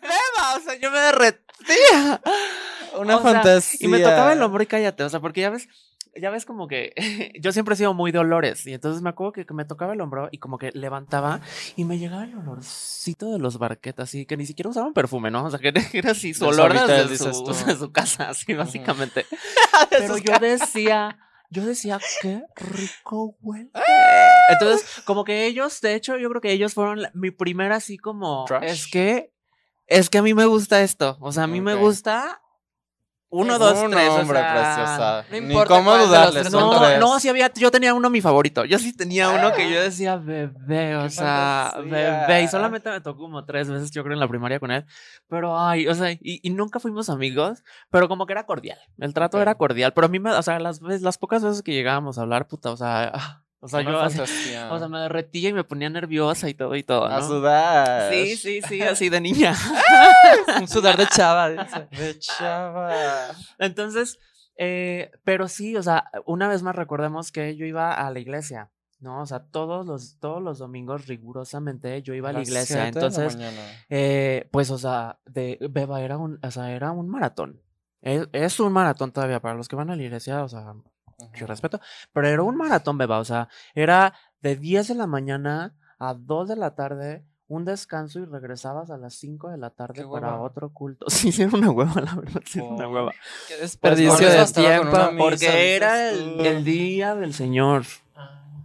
S1: Beba, o sea, yo me derretía.
S3: Una
S1: O sea,
S3: fantasía.
S1: Y me tocaba el hombro y cállate, o sea, porque ya ves, ya ves como que yo siempre he sido muy de olores y entonces me acuerdo que, que me tocaba el hombro y como que levantaba y me llegaba el olorcito de los barquetas, así que ni siquiera usaban perfume, ¿no? O sea, que era así su olor su,
S3: tú.
S1: de su casa, así básicamente. Pero yo decía, yo decía, qué rico huele. Entonces, como que ellos, de hecho, yo creo que ellos fueron la- mi primera así como,
S3: Crush.
S1: es que, es que a mí me gusta esto, o sea, a mí me gusta uno, dos, tres. o
S3: hombre
S1: sea,
S3: preciosa.
S2: no
S3: Ni cómo dudarles.
S1: No, no, sí había, yo tenía uno mi favorito. Yo sí tenía uno que yo decía bebé, o sea,
S3: fantasía.
S1: bebé. Y solamente me tocó como tres veces, yo creo, en la primaria con él. Pero, ay, o sea, y, y nunca fuimos amigos, pero como que era cordial. El trato era cordial. Pero a mí me, o sea, las, las pocas veces que llegábamos a hablar, puta, o sea, ah, o sea,
S3: Una
S1: yo, así- o sea, me derretía y me ponía nerviosa y todo y todo,
S3: A
S1: ¿no?
S3: sudar.
S1: Sí, sí, sí, así de niña.
S2: Un sudar de chava.
S3: De chava.
S1: Entonces, eh, pero sí, o sea, una vez más recordemos que yo iba a la iglesia, ¿no? O sea, todos los, todos los domingos rigurosamente yo iba a la iglesia. Entonces, eh, pues, o sea, de Beba era un, o sea, era un maratón. Es, es un maratón todavía para los que van a la iglesia, o sea, yo respeto, pero era un maratón, Beba, o sea, era de 10 de la mañana a 2 de la tarde, un descanso y regresabas a las 5 de la tarde para otro culto. Sí, sí, era una hueva, la verdad, sí, era una hueva.
S2: Qué desperdicio de tiempo.
S1: Porque era el, día del Señor.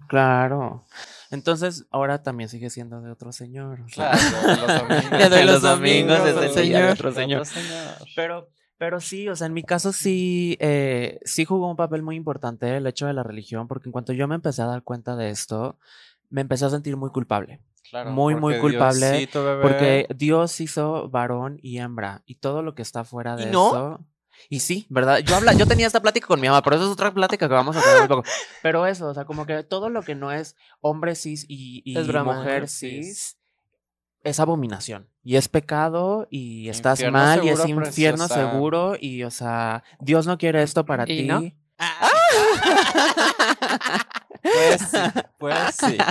S1: Claro. Entonces, ahora también sigue siendo de otro señor. o sea,
S3: Claro, los domingos.
S2: Doy
S1: los domingos
S2: domingos
S1: es día de
S2: Señor.
S1: otro señor.
S3: señor.
S1: Pero, pero sí, o sea, en mi caso sí, eh, sí jugó un papel muy importante el hecho de la religión, porque en cuanto yo me empecé a dar cuenta de esto, me empecé a sentir muy culpable.
S3: Claro,
S1: muy, muy culpable,
S3: Diosito, bebé.
S1: Porque Dios hizo varón y hembra, y todo lo que está fuera de
S2: ¿Y no?
S1: eso. Y sí, ¿verdad? Yo, habla, yo tenía esta plática con mi mamá, pero eso es otra plática que vamos a tener muy poco. Pero eso, o sea, como que todo lo que no es hombre cis y, y
S2: Es
S1: mujer cis es abominación. Y es pecado y estás
S3: Infierno
S1: mal y es infierno
S3: preciosa.
S1: seguro. Y, o sea, Dios no quiere esto para
S2: ¿Y
S1: ti.
S2: no?
S3: Pues sí, pues sí.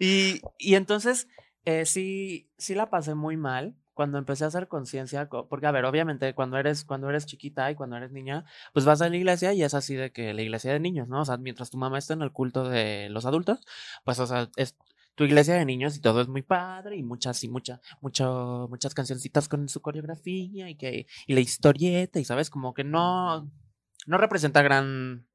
S1: Y, y entonces, eh, sí, sí la pasé muy mal cuando empecé a hacer conciencia, co- porque a ver, obviamente cuando eres, cuando eres chiquita y cuando eres niña, pues vas a la iglesia y es así de que la iglesia de niños, ¿no? O sea, mientras tu mamá está en el culto de los adultos, pues, o sea, es tu iglesia de niños y todo es muy padre y muchas y mucha, mucho, muchas cancioncitas con su coreografía y que, y la historieta y sabes, como que no, no representa gran...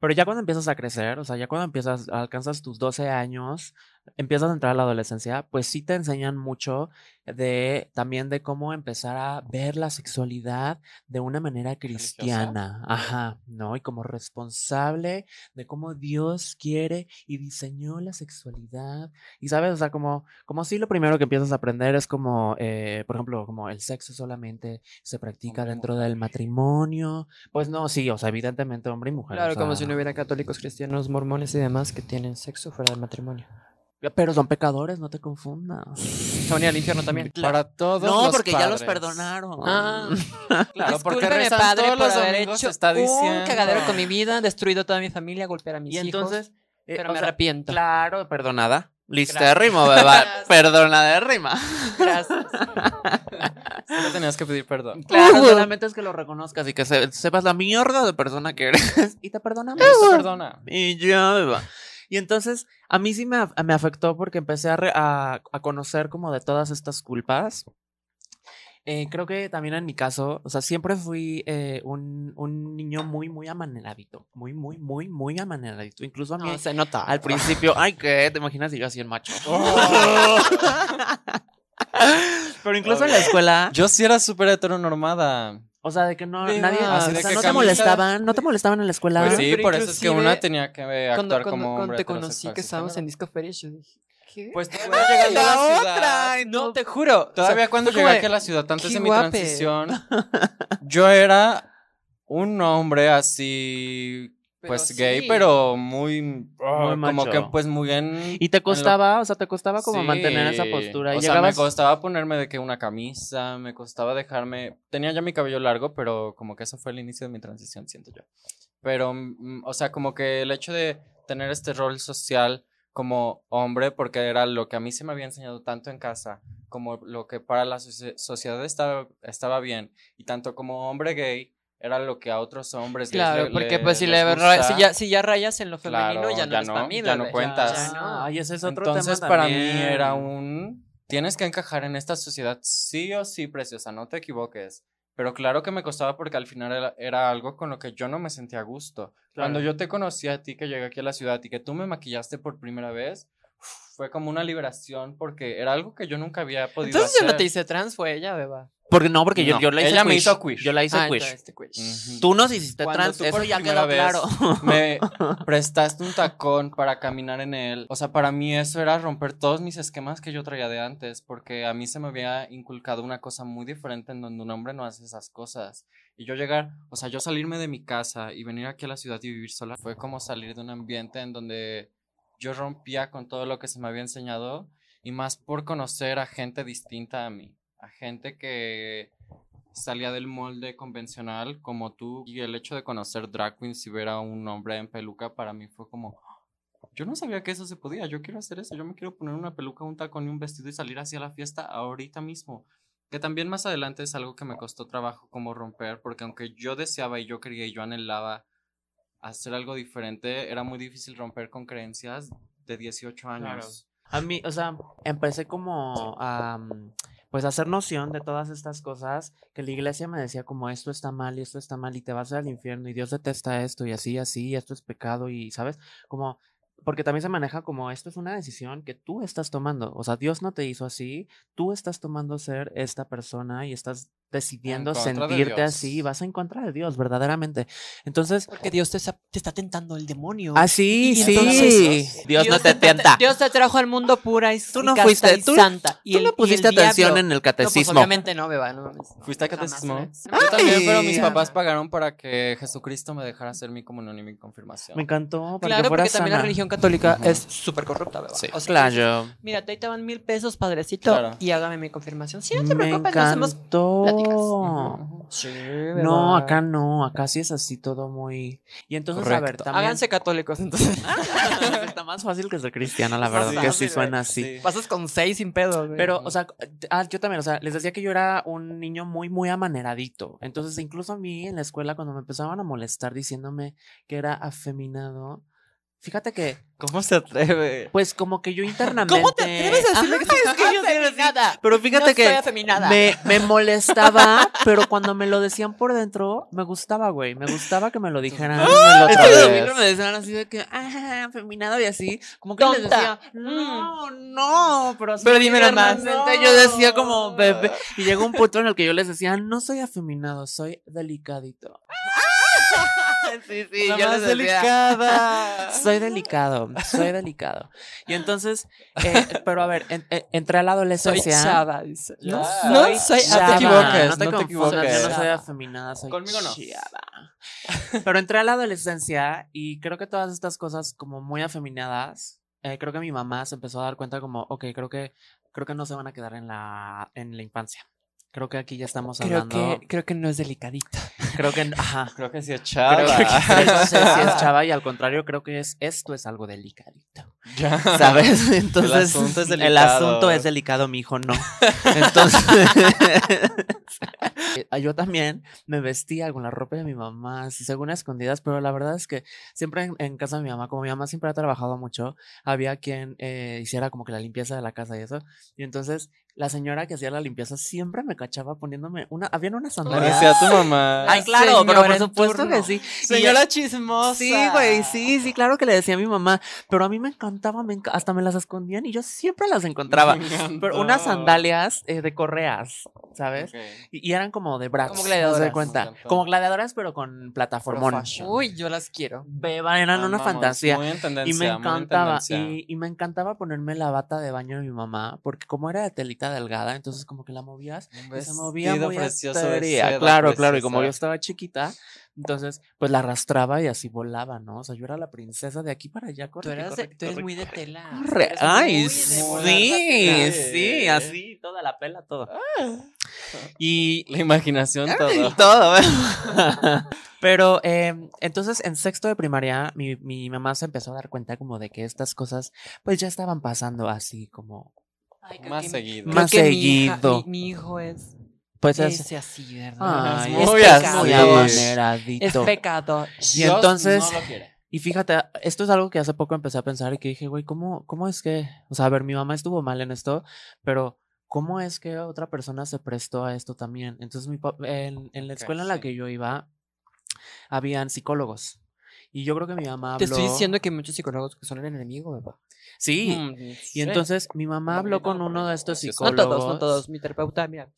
S1: Pero ya cuando empiezas a crecer, o sea, ya cuando empiezas, alcanzas tus 12 años, empiezas a entrar a la adolescencia, pues sí te enseñan mucho de también de cómo empezar a ver la sexualidad de una manera cristiana, ajá, ¿no? Y como responsable de cómo Dios quiere y diseñó la sexualidad. Y sabes, o sea, como, como sí lo primero que empiezas a aprender es como, eh, por ejemplo, como el sexo solamente se practica
S3: Hombre
S1: dentro del matrimonio. Pues no, sí, o sea, evidentemente hombre y mujer. o
S2: Claro, como
S1: sea,
S2: si no hubiera católicos, cristianos, mormones y demás que tienen sexo fuera del matrimonio.
S1: Pero son pecadores, no te confundas.
S2: Se van a ir al infierno también.
S3: Para todos
S1: No,
S3: los
S1: porque ya los perdonaron.
S2: Ah.
S3: Claro, porque rezan
S2: padre,
S3: todos
S2: por
S3: los
S2: haber hecho
S3: está
S2: un
S3: diciendo.
S2: cagadero con mi vida, destruido toda mi familia, golpear a mis
S1: Y
S2: hijos.
S1: entonces, eh,
S2: pero me
S1: sea,
S2: arrepiento.
S1: Claro, perdonada.
S2: Gracias.
S1: Listérrimo, bebé.
S2: Gracias.
S1: Perdonadérrima.
S2: Gracias.
S3: Solo tenías que pedir perdón.
S1: Claro, solamente es que lo reconozcas y que se- sepas la mierda de persona que eres. Y te perdonamos.
S3: Te perdona.
S1: Y ya, beba. Y entonces, a mí sí me, me afectó porque empecé a, re- a, a conocer como de todas estas culpas. Eh, creo que también en mi caso, o sea, siempre fui eh, un, un niño muy, muy amaneradito. Muy, muy, muy, muy amaneradito. Incluso a mí,
S2: No, se nota.
S1: al principio, ay, ¿qué? ¿Te imaginas si yo así el macho?
S3: Oh.
S1: Pero incluso en la escuela,
S3: Yo sí era súper heteronormada.
S1: O sea, de que no, nadie, o
S3: de que
S1: no te molestaban, no te molestaban en la escuela.
S3: Pues sí, por eso es que una tenía que actuar
S2: Cuando, cuando,
S3: como
S2: cuando
S3: hombre.
S2: te conocí que estábamos en Disco Ferias, yo dije, ¿qué?
S3: Pues todavía llegando a la ciudad.
S2: no, te juro. o sea,
S3: Todavía cuando llegué aquí a la ciudad, antes
S2: "Qué
S3: de mi
S2: guape".
S3: transición, yo era un hombre así pues gay, pero muy, ah, como
S1: macho.
S3: que pues muy en...
S1: Y te
S3: en lo-
S1: costaba, o sea, te costaba como mantener esa postura. Y
S3: O sea,
S1: llegabas...
S3: me costaba ponerme de que una camisa, me costaba dejarme. Tenía ya mi cabello largo, pero como que eso fue el inicio de mi transición, siento yo. Pero, mm, o sea, como que el hecho de tener este rol social como hombre, porque era lo que a mí se me había enseñado tanto en casa, como lo que para la socie- sociedad estaba, estaba bien, y tanto como hombre gay, era lo que a otros hombres
S2: Claro,
S3: le-
S2: porque
S3: le-
S2: pues si,
S3: les
S2: le
S3: gusta.
S2: si, ya, si ya rayas en lo femenino,
S3: Claro,
S2: ya no
S3: ya
S2: es
S3: no,
S2: para mí,
S3: ya no cuentas.
S2: ya no.
S1: Ay, ese es otro
S3: Entonces,
S1: tema
S3: para mí era un... Tienes que encajar en esta sociedad sí o sí, preciosa, no te equivoques. Pero claro que me costaba porque al final era, era algo con lo que yo no me sentía a gusto. Cuando
S1: Claro.
S3: yo te conocí a ti, que llegué aquí a la ciudad y que tú me maquillaste por primera vez, fue como una liberación porque era algo que yo nunca había podido
S2: Entonces yo
S3: hacer.
S2: no te hice trans, fue ella, beba.
S1: Porque no, porque yo,
S3: No,
S1: yo la hice
S3: ella me hizo quish.
S1: Yo la hice
S2: Ah,
S1: quish.
S2: entonces te quish.
S3: Ujú.
S1: Tú nos hiciste
S3: Cuando
S1: trans,
S3: tú
S1: eso
S3: por
S1: ya quedó
S3: vez
S1: claro.
S3: Me prestaste un tacón para caminar en él. O sea, para mí eso era romper todos mis esquemas que yo traía de antes, porque a mí se me había inculcado una cosa muy diferente en donde un hombre no hace esas cosas. Y yo llegar, o sea, yo salirme de mi casa y venir aquí a la ciudad y vivir sola fue como salir de un ambiente en donde yo rompía con todo lo que se me había enseñado y más por conocer a gente distinta a mí, a gente que salía del molde convencional como tú y el hecho de conocer drag queens y ver a un hombre en peluca para mí fue como yo no sabía que eso se podía, yo quiero hacer eso, yo me quiero poner una peluca, un tacón y un vestido y salir hacia la fiesta ahorita mismo. Que también más adelante es algo que me costó trabajo como romper, porque aunque yo deseaba y yo quería y yo anhelaba hacer algo diferente, era muy difícil romper con creencias de 18 años.
S1: A mí, o sea, empecé como a, pues, hacer noción de todas estas cosas que la iglesia me decía como esto está mal y esto está mal y te vas al infierno y Dios detesta esto y así, así, esto es pecado y, ¿sabes? Como, porque también se maneja como esto es una decisión que tú estás tomando. O sea, Dios no te hizo así, tú estás tomando ser esta persona y estás decidiendo
S3: de
S1: sentirte así, vas en contra de Dios, verdaderamente. Entonces,
S2: Porque Dios te está, te está tentando el demonio.
S1: así,
S2: Y
S1: sí,
S2: entonces,
S1: Dios no te tienta.
S2: Dios te trajo al mundo pura y
S1: Tú no fuiste,
S2: y
S1: tú-
S2: santa. Y
S1: Tú
S2: el- y
S1: pusiste
S2: el
S1: atención
S2: diablo-
S1: en el
S2: No, pues
S1: catecismo.
S2: obviamente no, beba, no.
S3: ¿Fuiste a
S2: Jamás,
S3: catecismo?
S2: ¿eh?
S3: Yo también, pero mis papás pagaron para que Jesucristo me dejara hacer mi comunión y mi confirmación.
S1: Me encantó, para
S2: Claro,
S1: que fuera
S2: porque también la religión católica es súper corrupta, beba.
S3: Sí.
S2: O sea,
S1: Claro.
S2: Mira, ahí te van mil pesos, padrecito,
S3: Claro.
S2: y hágame mi confirmación. Sí, no te
S1: Me
S2: preocupes, nos hacemos Sí,
S1: No, acá no, acá sí es así todo muy... Y entonces, a ver,
S3: Correcto.
S1: también...
S2: Háganse católicos, entonces.
S1: Está más fácil que ser cristiano, la verdad, que sí suena así.
S2: Pasas con seis sin pedo, güey.
S1: Pero, o sea, ah, yo también, o sea, les decía que yo era un niño muy, muy amaneradito. Entonces, incluso a mí en la escuela, cuando me empezaban a molestar diciéndome que era afeminado, fíjate que,
S3: ¿Cómo se atreve?
S1: pues, como que yo internamente.
S2: ¿Cómo te atreves a decirle que estás
S1: es que yo
S2: afeminada?
S1: Pero fíjate
S2: no
S1: que.
S2: soy afeminada.
S1: Me, me molestaba, pero cuando me lo decían por dentro, me gustaba, güey. Me gustaba que me lo dijeran.
S3: Otra vez.
S1: me decían así de que, ah, feminado y así. Como que les
S2: Tonta.
S1: decía, no, no, pero así
S2: Pero dímelo más.
S1: tiernamente Yo decía como bebé. Y llegó un punto en el que yo les decía, no soy afeminado, soy delicadito. sí, sí,
S3: La
S1: yo
S3: más delicada.
S1: soy delicado, soy delicado. Y entonces, eh, pero a ver, en- en- entré a la
S2: soy
S1: adolescencia.
S2: chava, dice.
S3: Ya.
S2: No
S3: Soy
S2: soy
S3: chava. te equivoques,
S1: no te,
S3: no te
S1: confundas, yo no soy afeminada, soy
S3: Conmigo no.
S1: chava. Pero entré a la adolescencia y creo que todas estas cosas como muy afeminadas, eh, creo que mi mamá se empezó a dar cuenta como, ok, creo que, creo que no se van a quedar en la, en la infancia. Creo que aquí ya estamos
S2: Creo
S1: hablando.
S2: que, creo que no es delicadita.
S1: Creo que, ajá.
S3: Creo que sí es
S1: Creo
S3: chava.
S1: que no sé si es chava y al contrario creo que es esto es algo delicadito.
S3: Ya.
S1: ¿Sabes? Entonces,
S3: asunto es
S1: el
S3: delicado.
S1: asunto es delicado, mi hijo, no. Entonces, eh, yo también me vestía con la ropa de mi mamá, según escondidas, pero la verdad es que siempre en, en casa de mi mamá, como mi mamá siempre ha trabajado mucho, había quien eh, hiciera como que la limpieza de la casa y eso. Y entonces, la señora que hacía la limpieza siempre me cachaba poniéndome una, habían unas sandalias.
S3: decía tu mamá.
S1: Ay, claro, pero por supuesto
S2: turno.
S1: que sí. Y
S2: Señora chismosa.
S1: Sí, güey, sí, sí, claro que le decía a mi mamá, pero a mí me encantaba, me enca- hasta me las escondían y yo siempre las encontraba.
S3: Me
S1: Pero unas sandalias eh, de correas, ¿sabes? Y, y eran como de brax.
S2: Como gladiadoras.
S1: cuenta. Como gladiadoras, pero con plataformón.
S2: Uy, yo las quiero.
S1: Beba, eran una fantasía.
S3: muy en
S1: Y me
S3: muy en
S1: encantaba,
S3: tendencia.
S1: y, y me encantaba ponerme la bata de baño de mi mamá, porque como era de telita delgada, entonces como que la movías
S3: Un
S1: y se movía muy
S3: precioso seda
S1: Claro, claro, y como yo estaba chiquita, entonces pues la arrastraba y así volaba, ¿no? O sea, yo era la princesa de aquí para allá,
S2: Tú
S1: corre,
S2: eres,
S1: corre,
S2: tú eres
S1: corre,
S2: muy de tela.
S1: corre. Ay, sí, sí, así, toda la pela, todo. Y
S3: La imaginación todo.
S1: todo. Pero eh, entonces en sexto de primaria mi, mi mamá se empezó a dar cuenta como de que estas cosas pues ya estaban pasando así como
S2: Ay,
S3: Más seguido.
S1: Más
S2: que mi hija-
S1: seguido.
S2: Mi, mi hijo es
S1: pues es
S2: ese así, ¿verdad?
S1: Ay,
S3: Es
S1: es
S3: muy
S1: pecado,
S3: así.
S2: Es pecado.
S1: Y
S3: Dios
S1: entonces-
S3: no lo quiere.
S1: Y fíjate, esto es algo que hace poco empecé a pensar y que dije, güey, ¿cómo, ¿cómo es que, o sea, a ver, mi mamá estuvo mal en esto, pero ¿cómo es que otra persona se prestó a esto también? Entonces, mi en, en la escuela en la
S3: sí.
S1: que yo iba, habían psicólogos. Y yo creo que mi mamá habló...
S2: Te estoy diciendo que hay muchos psicólogos que son el enemigo, ¿verdad?
S1: Sí.
S2: Mm,
S1: Y
S2: sí.
S1: entonces mi mamá habló con
S3: no,
S1: uno de estos
S3: no
S2: No
S1: psicólogos.
S2: todos, no todos. Mi terapeuta, mira.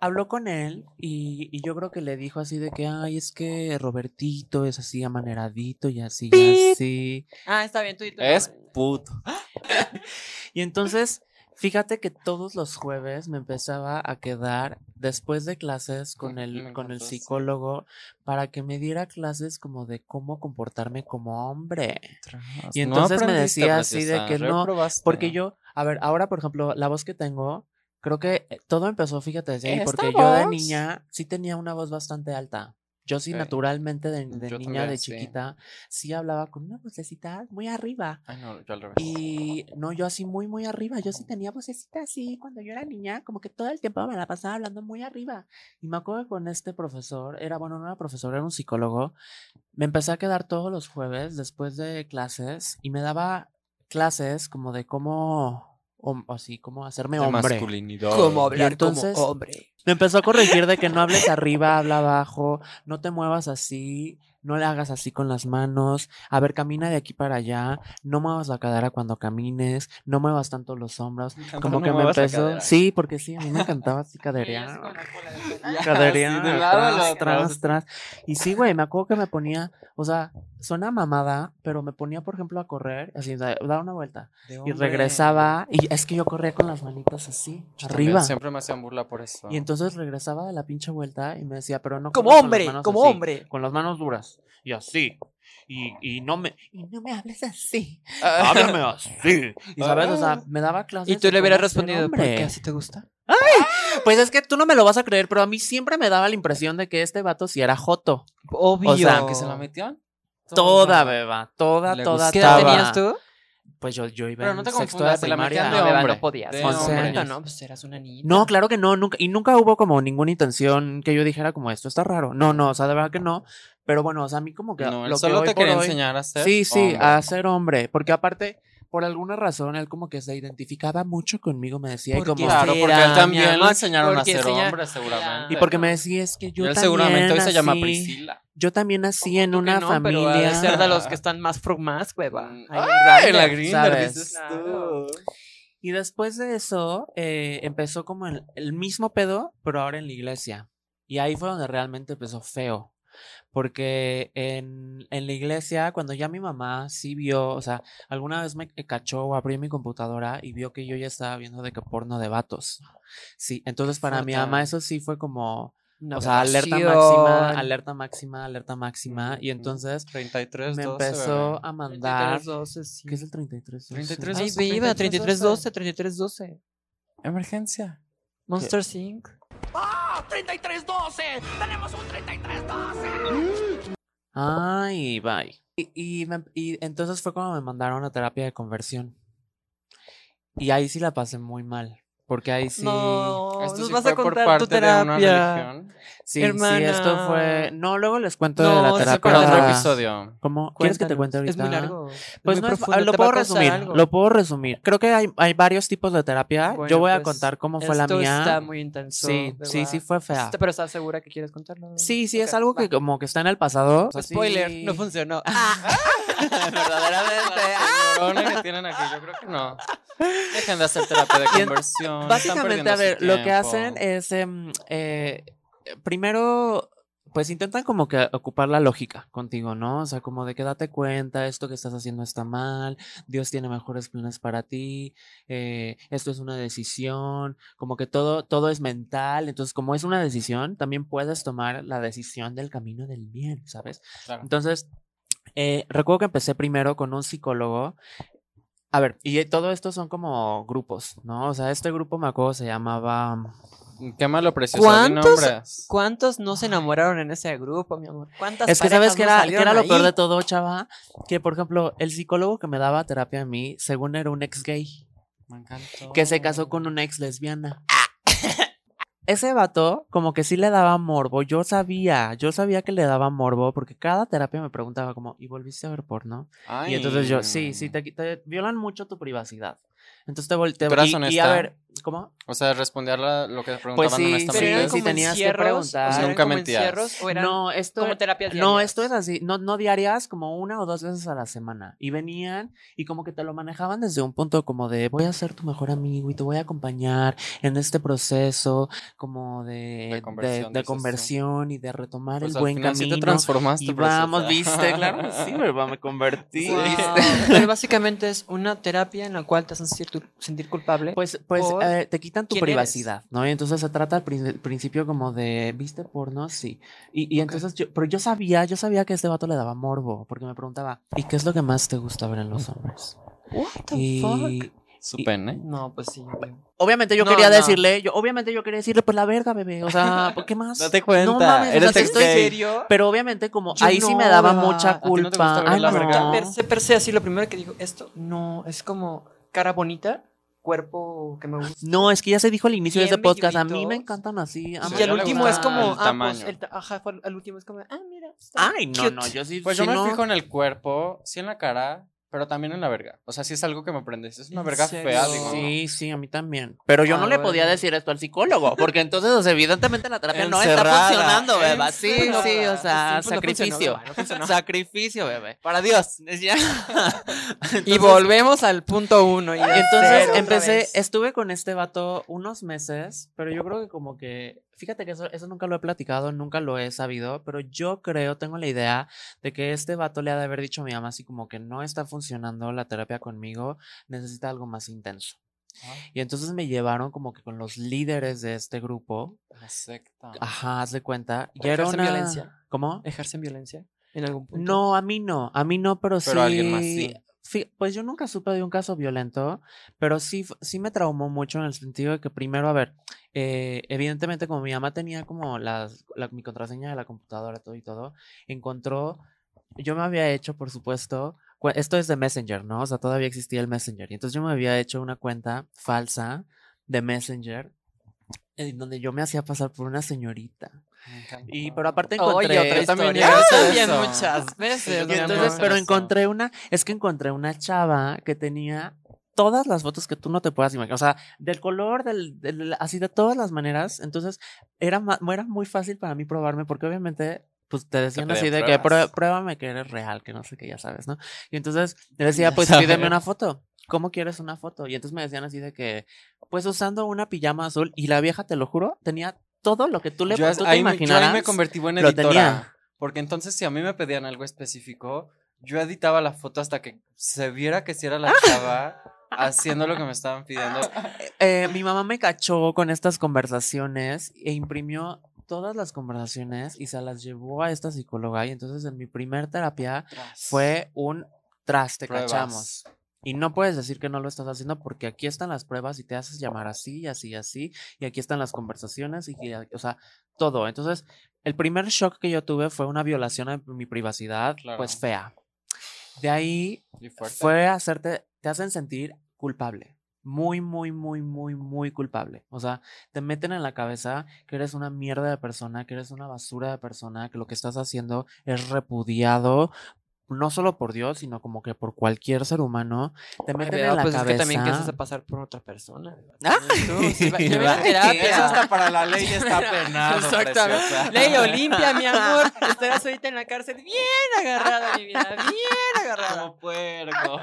S1: Habló con él y, y yo creo que le dijo así de que, ay, es que Robertito es así amaneradito y así y así.
S2: Ah, está bien, tú y tú.
S3: Es puto.
S1: Y entonces, fíjate que todos los jueves me empezaba a quedar después de clases con el,
S3: me
S1: con el psicólogo para que me diera clases como de cómo comportarme como hombre. Y
S3: No
S1: entonces me
S3: aprendiste,
S1: decía así de que no. Porque yo, a ver, ahora por ejemplo, la voz que tengo, creo que eh, todo empezó, fíjate, desde ahí,
S3: ¿Esta
S1: porque yo de niña sí tenía una voz bastante alta. Yo sí, naturalmente de, niña,
S3: también,
S1: de chiquita, sí hablaba con una vocecita muy arriba.
S3: Ay, no, yo al revés.
S1: Y no, yo así muy, muy arriba. Yo sí tenía vocecita así cuando yo era niña, como que todo el tiempo me la pasaba hablando muy arriba. Y me acuerdo que con este profesor, era, bueno, no era profesor, era un psicólogo, me empecé a quedar todos los jueves después de clases y me daba clases como de cómo, hom- así, como hacerme
S3: De
S1: hombre.
S3: masculinidad.
S2: Como hablar
S1: entonces-
S2: como hombre.
S1: Me empezó a corregir de que no hables arriba, habla abajo, no te muevas así, no le hagas así con las manos, a ver, camina de aquí para allá, no muevas la cadera cuando camines, no muevas tanto los hombros. Como
S3: no
S1: que me empezó, sí, porque sí, a mí me encantaba así caderear. Caderear,
S3: Sí,
S1: tras, tras, tras. Y sí, güey, me acuerdo que me ponía, o sea, suena mamada, pero me ponía, por ejemplo, a correr, así, da, da una vuelta, y regresaba, y es que yo corría con las manitas así,
S3: Yo también
S1: arriba.
S3: Siempre me hacían burla por eso.
S1: Y entonces regresaba de la pinche vuelta y me decía, pero no
S2: Como hombre, como
S1: así,
S2: hombre.
S1: Con las manos duras. Y así. Y, y no me. Y no me hables así. Háblame así. Y sabes, o sea, me daba clases.
S2: Y tú le hubieras respondido, ¿por
S1: hombre.
S2: qué así te gusta?
S1: Pues es que tú no me lo vas a creer, pero a mí siempre me daba la impresión de que este vato sí era joto.
S2: Obvio.
S1: O sea,
S3: ¿Que se la metían?
S1: Toda, beba. Toda,
S3: Le
S1: toda,
S2: ¿Qué edad
S1: toda.
S2: tenías tú?
S1: Pues yo, yo iba
S3: Pero
S1: en
S3: no te
S1: sexto
S3: confundas,
S1: de primaria.
S3: de
S2: No, beba,
S3: hombre.
S2: no podías.
S3: de.
S2: No, pues eras una niña.
S1: No, claro que no, nunca, y nunca hubo como ninguna intención que yo dijera como esto está raro. No, no, o sea, de verdad que no. Pero bueno, o sea, a mí como que
S3: No,
S1: lo que
S3: solo
S1: hoy
S3: te quería
S1: hoy-
S3: enseñar a ser
S1: Sí, sí,
S3: hombre.
S1: a ser hombre. Porque aparte, por alguna razón, él como que se identificaba mucho conmigo, me decía, y
S2: Porque
S1: como...
S3: Claro, porque él también
S2: amor?
S3: enseñaron a ser
S2: enseña-
S3: hombre, seguramente.
S1: Y porque me decía, es que yo
S3: Y él
S1: también
S3: seguramente hoy se llama Priscila.
S1: Yo también nací en una
S2: no, pero
S1: familia...
S2: de ser de los que están más más, hueva.
S3: Mm.
S2: Ahí en
S3: Ay, la dices
S2: Claro.
S3: tú.
S1: Y después de eso, eh, empezó como el, el mismo pedo, pero ahora en la iglesia. Y ahí fue donde realmente empezó feo. Porque en, en la iglesia, cuando ya mi mamá sí vio, o sea, alguna vez me cachó o abrió mi computadora y vio que yo ya estaba viendo de que porno de vatos. Sí, entonces para mi mamá eso sí fue como,
S2: Una
S1: o sea, alerta máxima, alerta máxima, alerta máxima. Y entonces
S3: 33,
S1: me
S3: 12,
S1: empezó
S3: bebé.
S1: a mandar...
S2: 3312, sí.
S1: ¿Qué es el 33?
S3: 33?
S2: Ay,
S3: 12,
S2: viva,
S3: 3312.
S2: 3312, 3312.
S3: Emergencia.
S2: Monster Inc.
S1: Ay, bye. Y, y, me- y entonces fue cuando me mandaron a terapia de conversión. Y ahí sí la pasé muy mal. Porque ahí sí.
S2: No,
S3: Esto
S2: nos
S3: sí
S2: vas
S3: fue
S2: a
S3: por
S2: contar tu
S3: parte de una
S2: terapia.
S3: religión.
S1: sí, sí, esto fue.
S2: hermana.
S1: No, luego les cuento de
S2: No,
S1: la
S2: eso
S3: Eso
S1: terapia.
S3: para otro episodio.
S1: ¿Cómo? ¿Quieres que te cuente
S2: Cuéntanos.
S1: ahorita?
S2: Es muy largo. es
S1: Pues
S2: muy
S1: no es-
S2: profundo,
S1: lo
S2: te va
S1: puedo
S2: a
S1: resumir.
S2: algo.
S1: Lo puedo resumir. Creo que hay, hay varios tipos de terapia. Yo
S2: Bueno,
S1: voy a
S2: pues,
S1: contar cómo fue la mía.
S2: está muy intenso.
S1: sí, sí,
S2: ¿verdad?
S1: sí fue fea.
S2: Pero estás segura que quieres contarlo.
S1: Sí, sí, es
S2: Ok,
S1: algo que
S2: va.
S1: como que está en el pasado.
S2: Spoiler,
S1: sí.
S2: no funcionó.
S1: Verdaderamente.
S3: La señorona que tienen aquí, yo creo que no. Dejen de hacer terapia de conversión.
S1: Básicamente, a ver, lo que hacen es, em, eh, primero, pues intentan como que ocupar la lógica contigo, ¿no? O sea, como de que date cuenta, esto que estás haciendo está mal, Dios tiene mejores planes para ti, eh, esto es una decisión, como que todo, todo es mental, entonces como es una decisión, también puedes tomar la decisión del camino del bien, ¿sabes?
S3: Claro.
S1: Entonces, eh, recuerdo que empecé primero con un psicólogo. A ver, y eh, todo esto son como grupos, ¿no? O sea, este grupo me acuerdo se llamaba...
S3: Qué malo precioso.
S2: ¿Cuántos-
S3: nombres.
S2: ¿Cuántos no se enamoraron en ese grupo, mi amor? ¿Cuántas
S1: Es que
S2: parejas
S1: sabes que
S2: no
S1: era, que era lo peor de todo, chava, que por ejemplo, el psicólogo que me daba terapia a mí, según era un ex gay,
S3: Me encantó.
S1: que se casó con una ex lesbiana. Ese vato, como que sí le daba morbo. Yo sabía, yo sabía que le daba morbo, porque cada terapia me preguntaba como, ¿y volviste a ver porno? Y entonces yo, sí, sí, te, te violan mucho tu privacidad. Entonces te volteo.
S3: Tú eras
S1: y, y a
S3: honesta.
S1: ver, ¿cómo?
S3: O sea, responder la- lo que te preguntaban
S1: Pues sí,
S2: Pero
S3: honestamente.
S2: eran
S1: sí, tenías que preguntar.
S2: o sea,
S3: Nunca
S2: como
S3: mentías.
S2: encierros o eran
S1: No, esto
S2: como terapias
S1: No,
S2: diarias?
S1: esto es así, no, no diarias, como una o dos veces a la semana. Y venían y como que te lo manejaban desde un punto como de voy a ser tu mejor amigo y te voy a acompañar en este proceso como de,
S3: De
S1: de-
S3: conversión,
S1: de
S3: tú.
S1: conversión y de retomar
S3: Pues
S1: el
S3: al
S1: buen
S3: final sí
S1: camino.
S3: te transformaste.
S1: y vamos, viste, claro, sí. Me convertí.
S2: Wow. Pero básicamente es una terapia en la cual te hacen sentir, sentir culpable.
S1: Pues, pues
S2: por
S1: eh, te quitan tu
S2: eres.
S1: privacidad, ¿no? Y entonces se trata al prin- principio como de, ¿viste porno? Sí. Y, y entonces yo, pero yo sabía, yo sabía que a este vato le daba morbo, porque me preguntaba, ¿y qué es lo que más te gusta ver en los hombres?
S2: What the fuck?
S3: Su
S1: Y-
S3: pene.
S2: No, pues sí.
S1: obviamente yo
S2: No,
S1: quería
S2: no.
S1: decirle, yo obviamente yo quería decirle, pues la verga, bebé, o sea, ¿por qué más?
S3: Date cuenta.
S1: No mames, o sea,
S3: eres
S1: estoy
S3: gay.
S2: serio?
S1: Pero obviamente como
S2: Yo
S1: ahí sí me daba mucha
S3: ¿A ti no te gusta
S1: culpa. Ay,
S3: la
S1: no.
S3: verga?
S2: Per se, per se, así lo primero que dijo, esto no, es como cara bonita, cuerpo que me gusta.
S1: No, es que ya se dijo al inicio de ese podcast, a mí me encantan así. a
S3: Sí,
S2: y al
S1: me
S3: le
S2: último es como,
S3: el
S2: ah, pues, el ajá, al último es como, ah, mira.
S1: Ay, no,
S2: cute.
S1: no, yo sí.
S3: Pues yo me
S1: no.
S3: fijo en el cuerpo, sí en la cara, pero también en la verga. O sea, sí es algo que me prende. Si es una
S2: ¿En
S3: verga
S2: serio?
S3: fea, digo.
S1: Sí, sí, a mí también. Pero yo
S2: Ah,
S1: no le podía decir esto al psicólogo, porque entonces, o sea, evidentemente la terapia no está funcionando, beba. Sí,
S3: encerrada.
S1: sí, o sea,
S2: Sí, pues no funcionó,
S1: sacrificio.
S2: beba, no funcionó.
S1: Sacrificio, bebé.
S3: Para Dios.
S2: Y volvemos al punto uno. Y
S1: Entonces empecé,
S2: vez.
S1: estuve con este vato unos meses, pero yo creo que como que, fíjate que eso, eso nunca lo he platicado, nunca lo he sabido, pero yo creo, tengo la idea de que este vato le ha de haber dicho a mi mamá así como que no está funcionando la terapia conmigo, necesita algo más intenso. Y entonces me llevaron como que con los líderes de este grupo,
S3: La secta.
S1: ajá, haz de cuenta, y
S2: ¿Pero
S1: era
S2: ejercen
S1: una...
S2: violencia?
S1: ¿Cómo?
S2: ¿Ejercen violencia en algún punto?
S1: No, a mí no, a mí no, pero, sí.
S3: Pero alguien más sí.
S1: Pues yo nunca supe de un caso violento, pero sí, sí me traumó mucho en el sentido de que primero, a ver, eh, evidentemente como mi mamá tenía como las, la- mi contraseña de la computadora, todo y todo, encontró, yo me había hecho, por supuesto, esto es de Messenger, ¿no? O sea, todavía existía el Messenger, y entonces yo me había hecho una cuenta falsa de Messenger, en donde yo me hacía pasar por una señorita. Y, pero aparte
S2: Oye,
S1: encontré...
S2: otra
S3: Yo también
S2: muchas veces. Amor.
S1: entonces, pero encontré una, es que encontré una chava que tenía todas las fotos que tú no te puedas imaginar, o sea, del color, del, del- así de todas las maneras, entonces era, era muy fácil para mí probarme porque obviamente pues te decían así de que
S3: pruebas.
S1: "Prue- pruébame que eres real, que no sé qué, ya sabes, ¿no? Y entonces le decía, pues pídeme una foto. ¿Cómo quieres una foto? Y entonces me decían así de que, pues usando una pijama azul y la vieja, te lo juro, tenía todo lo que tú le
S3: Yo,
S1: tú te
S3: yo ahí me convertí en editora.
S1: tenía.
S3: Porque entonces, si a mí me pedían algo específico, yo editaba la foto hasta que se viera que si era la chava haciendo lo que me estaban pidiendo.
S1: Eh, mi mamá me cachó con estas conversaciones e imprimió todas las conversaciones y se las llevó a esta psicóloga y entonces en mi primer terapia fue un traste,
S3: Pruebas.
S1: cachamos. Y no puedes decir que no lo estás haciendo porque aquí están las pruebas y te haces llamar así, y así, y así, y aquí están las conversaciones y, o sea, todo. Entonces, el primer shock que yo tuve fue una violación a mi privacidad, pues fea. De ahí fue hacerte, te hacen sentir culpable. Muy, muy, muy, muy, muy culpable. O sea, te meten en la cabeza que eres una mierda de persona, que eres una basura de persona, que lo que estás haciendo es repudiado, no solo por Dios, sino como que por cualquier ser humano. Te meten en la
S2: pues es
S1: cabeza.
S2: que también que haces a pasar por otra persona.
S1: Ah,
S2: Tú, sí, va-
S1: sí,
S2: lleva
S1: va.
S2: terapia.
S3: Eso hasta para la ley está penado,
S2: Exactamente.
S3: preciosa.
S2: Ley Olimpia, mi amor. Estarás ahorita en la cárcel bien agarrada, mi vida. Bien agarrada.
S3: Como puerco.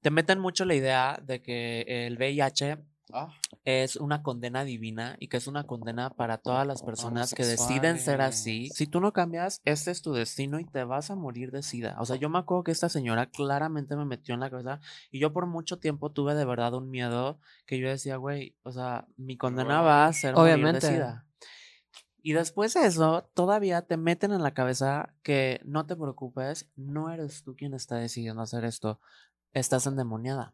S1: te meten mucho la idea de que el VIH
S3: Ah,
S1: es una condena divina y que es una condena para todas las personas que deciden ser así. Si tú no cambias, este es tu destino y te vas a morir de sida. O sea, yo me acuerdo que esta señora claramente me metió en la cabeza y yo por mucho tiempo tuve de verdad un miedo que yo decía, güey, o sea, mi condena va a ser morir de
S2: Obviamente.
S1: sida. Y después de eso, todavía te meten en la cabeza que no te preocupes, no eres tú quien está decidiendo hacer esto, estás endemoniada.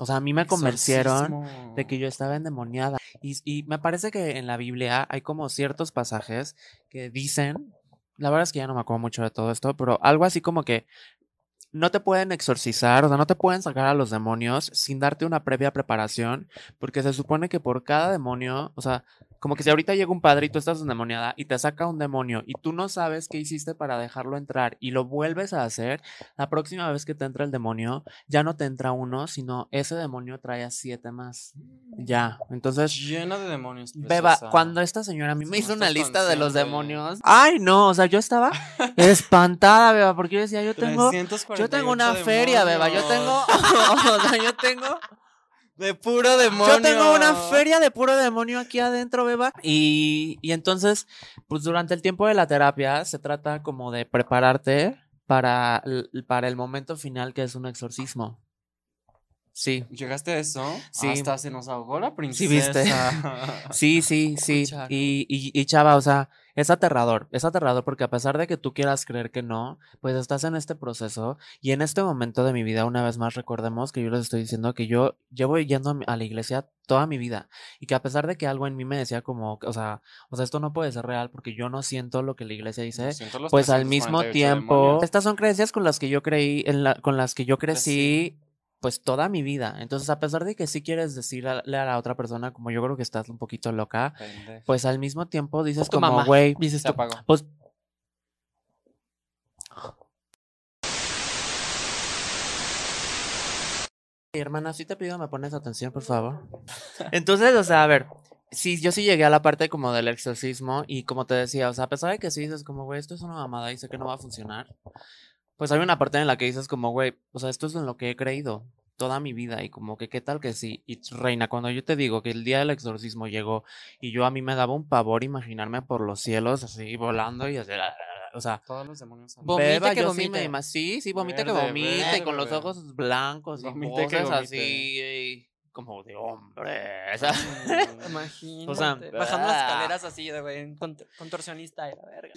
S1: O sea, a mí me convencieron de que yo estaba endemoniada. Y, y me parece que en la Biblia hay como ciertos pasajes que dicen, la verdad es que ya no me acuerdo mucho de todo esto, pero algo así como que no te pueden exorcizar, o sea, no te pueden sacar a los demonios sin darte una previa preparación, porque se supone que por cada demonio, o sea, como que si ahorita llega un padre y tú estás endemoniada y te saca un demonio y tú no sabes qué hiciste para dejarlo entrar y lo vuelves a hacer, la próxima vez que te entra el demonio, ya no te entra uno, sino ese demonio trae a siete más. Ya, entonces
S3: Llena de demonios.
S1: Beba,
S3: preciosa.
S1: cuando esta señora a mí me hizo una lista de los demonios. Ay, no, o sea, yo estaba espantada, Beba, porque yo decía, yo tengo, yo tengo una
S3: 348
S1: feria, Beba, yo
S3: demonios.
S1: tengo, o sea, yo tengo,
S3: De puro demonio.
S1: yo tengo una feria de puro demonio aquí adentro, Beba. Y, y entonces, pues durante el tiempo de la terapia se trata como de prepararte para, el- para el momento final que es un exorcismo. Sí.
S3: ¿Llegaste a eso?
S1: Sí.
S3: Hasta se nos ahogó la
S1: Sí,
S3: princesa.
S1: viste. Sí, sí, sí. Y, y, y chava, o sea, es aterrador, es aterrador porque a pesar de que tú quieras creer que no, pues estás en este proceso y en este momento de mi vida, una vez más, recordemos que yo les estoy diciendo que yo llevo yendo a la iglesia toda mi vida y que a pesar de que algo en mí me decía como, o sea, o sea, esto no puede ser real porque yo no siento lo que la iglesia dice, pues al mismo
S3: 348
S1: tiempo,
S3: demonios.
S1: estas son creencias con las que yo creí, en la, con las que yo crecí, pues toda mi vida. Entonces, a pesar de que sí quieres decirle a la otra persona, como yo creo que estás un poquito loca,
S3: Pendejo.
S1: pues al mismo tiempo dices
S2: Tu
S1: como, güey,
S2: Dices tú.
S1: pues... Hermana, sí te pido me pones atención, por favor. Entonces, o sea, a ver, sí, yo sí llegué a la parte como del exorcismo y como te decía, o sea, a pesar de que sí dices como, güey, esto es una mamada y sé que no va a funcionar, pues hay una parte en la que dices como, güey, o sea, esto es en lo que he creído toda mi vida y como que qué tal que sí. Y reina, cuando yo te digo que el día del exorcismo llegó y yo a mí me daba un pavor imaginarme por los cielos así volando y así, o sea,
S3: Todos los demonios.
S1: Beba,
S2: que
S1: yo sí
S2: vomite.
S1: me sí, sí, vomite que
S3: Verde,
S1: vomite y con los ojos blancos y
S3: Vomite que
S1: cosas
S3: vomite.
S1: así y como de hombre.
S2: Imagínate.
S1: O sea,
S2: bajando las
S1: ah.
S2: escaleras así de güey, contorsionista la verga.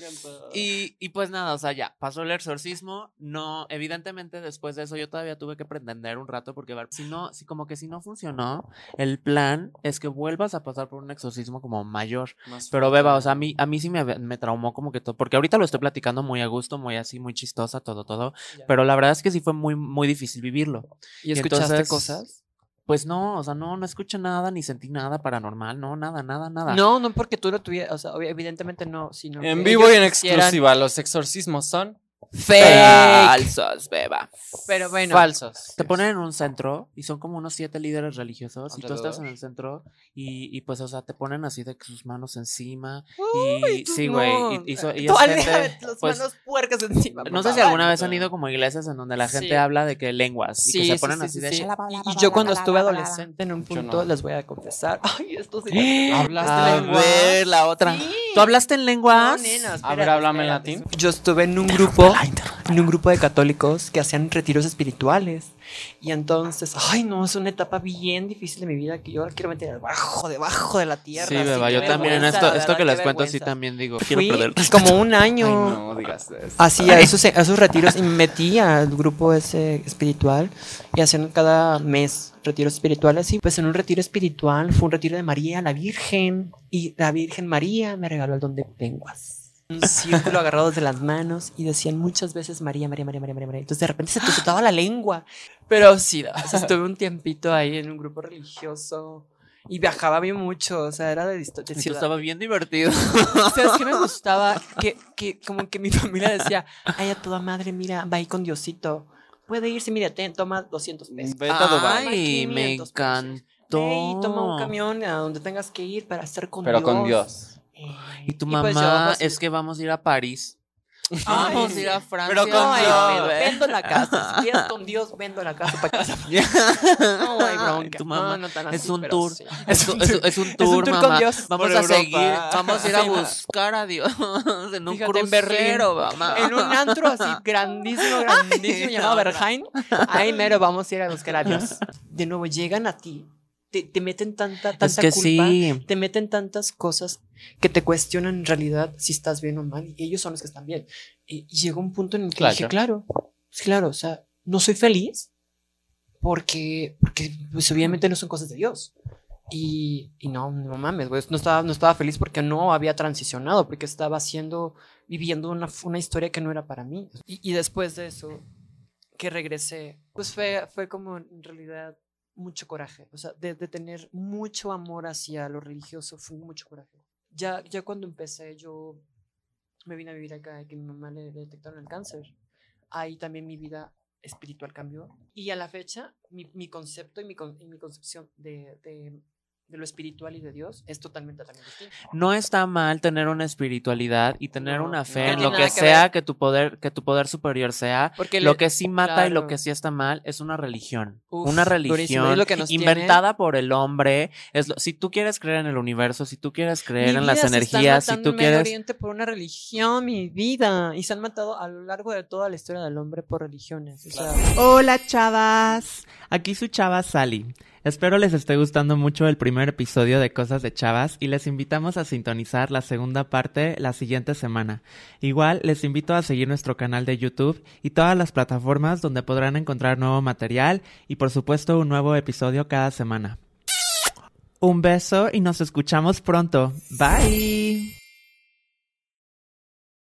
S1: Y, y pues nada, o sea, ya, pasó el exorcismo, no, evidentemente después de eso yo todavía tuve que pretender un rato porque si no, si como que si no funcionó, el plan es que vuelvas a pasar por un exorcismo como mayor.
S3: Más
S1: Pero. Beba, o sea, a mí, a mí sí me, me traumó como que todo, porque ahorita lo estoy platicando muy a gusto, muy así, muy chistosa, todo, todo,
S2: Ya.
S1: pero la verdad es que sí fue muy, muy difícil vivirlo.
S2: ¿Y escuchaste
S1: entonces-
S2: cosas?
S1: Pues no, o sea, no, no escuché nada, ni sentí nada paranormal, no, nada, nada, nada.
S2: No, no porque tú lo tuvieras, o sea, evidentemente no, sino
S3: En
S2: que
S3: vivo y en
S2: quisieran
S3: exclusiva, los exorcismos son
S2: Fake.
S1: Falsos, Beba.
S2: Pero bueno,
S3: falsos.
S1: Te ponen en un centro y son como unos siete líderes religiosos y tú estás en el centro y, y pues, o sea, te ponen así de que sus manos encima
S2: Uy,
S1: y
S2: tú
S1: sí,
S2: no.
S1: güey, y, y so- y es gente,
S2: la- las
S1: pues,
S2: manos puercas encima.
S1: no sé si alguna vez han ido como a iglesias en donde la gente
S2: Sí.
S1: habla de que lenguas y que se ponen
S2: sí,
S1: así
S2: sí,
S1: de
S2: sí.
S1: "Shala, bala,
S2: Y yo cuando estuve
S1: bala, bala".
S2: adolescente en un punto,
S3: no.
S2: les voy a confesar. Ay, esto sí.
S3: ¿Hablaste
S1: A
S3: lengua?
S1: ver, la otra.
S2: Sí.
S1: ¿Tú hablaste en lenguas?
S2: No, nena,
S3: A ver,
S2: espérate,
S3: háblame en
S2: espérate.
S3: latín.
S2: Yo estuve en un grupo, en un grupo de católicos que hacían retiros espirituales. Y entonces, ay no, es una etapa bien difícil de mi vida que yo quiero meter debajo, debajo de la tierra.
S1: Sí, Beba, yo también en esto, esto que les cuento sí también digo,
S2: Fui
S1: quiero perder el
S2: como un año.
S3: Ay, no digas eso.
S2: Así a esos, a esos retiros y me metí al grupo ese espiritual y hacían cada mes retiros espirituales y pues en un retiro espiritual fue un retiro de María la Virgen y la Virgen María me regaló el don de lenguas. Un círculo agarrados de las manos y decían muchas veces María, María, María, María, María. María. Entonces de repente se te soltaba la lengua. Pero sí, o sea, estuve un tiempito ahí en un grupo religioso y viajaba bien mucho, o sea, era de, de
S1: estaba bien divertido.
S2: ¿Sabes qué me gustaba? Que, que como que mi familia decía, ay, a toda madre, mira, va ahí con Diosito. Puede irse, mira, ten, toma 200 pesos.
S3: Vete a Dubái.
S1: Ay, me
S2: 500 pesos.
S1: encantó.
S2: Ve y toma un camión a donde tengas que ir para estar con
S3: Pero
S2: Dios.
S3: con Dios.
S2: Eh,
S1: Y tu
S2: pues
S1: mamá
S2: yo, pues,
S1: es que vamos a ir a París. Vamos a ir a Francia.
S3: Pero con
S2: No hay
S3: Dios.
S2: pedo, vendo la casa. Si quieres con Dios, vendo la casa para casa. No hay bronca.
S1: Tu mamá.
S2: No, no tan
S1: Es
S2: así,
S1: un
S2: pero
S1: tour.
S2: sí.
S1: Es, tu- es- es un tour,
S2: tour con
S1: mamá.
S2: Dios
S1: Vamos a
S3: Europa.
S1: seguir, vamos a ir a buscar a Dios en un
S2: Fíjate, en Berlín.
S1: crucero, mamá.
S2: En un antro así grandísimo, grandísimo
S1: Ay,
S2: llamado
S1: no, no.
S2: Berghain. Ahí mero vamos a ir a buscar a Dios. De nuevo, llegan a ti. Te, te meten tanta, tanta
S1: Es que
S2: culpa.
S1: sí.
S2: Te meten tantas cosas que te cuestionan en realidad si estás bien o mal. Y ellos son los que están bien. Y, y llegó un punto en el que
S3: Claro.
S2: dije, claro, claro, o sea, no soy feliz porque, porque pues, obviamente no son cosas de Dios. Y, y no, no mames, güey, no estaba, no estaba feliz porque no había transicionado, porque estaba haciendo, viviendo una, una historia que no era para mí. Y, y después de eso, que regresé, pues fue, fue como en realidad mucho coraje, o sea, de, de tener mucho amor hacia lo religioso, fue mucho coraje. Ya, ya cuando empecé, yo me vine a vivir acá que mi mamá le, detectaron el cáncer. Ahí también mi vida espiritual cambió. Y a la fecha, mi, mi concepto y mi, mi concepción de, de lo espiritual y de Dios es totalmente también distinto.
S1: No está mal tener una espiritualidad y tener
S2: No,
S1: una fe en lo que
S2: que
S1: sea
S2: ver.
S1: que tu poder, que tu poder superior sea.
S2: Porque
S1: Lo
S2: le-
S1: que sí mata y lo que sí está mal es una religión.
S2: Uf,
S1: una religión
S2: Es lo que nos tiene-
S1: inventada por el hombre. Es lo- si tú quieres creer en el universo, si tú quieres creer
S2: Mi
S1: en las energías, si tú quieres...
S2: Oriente por una religión, mi vida. Y se han matado a lo largo de toda la historia del hombre por religiones. O sea,
S4: Hola chavas, aquí su chava Sally. Espero les esté gustando mucho el primer episodio de Cosas de Chavas y les invitamos a sintonizar la segunda parte la siguiente semana. Igual les invito a seguir nuestro canal de YouTube y todas las plataformas donde podrán encontrar nuevo material y por supuesto un nuevo episodio cada semana. Un beso y nos escuchamos pronto. Bye.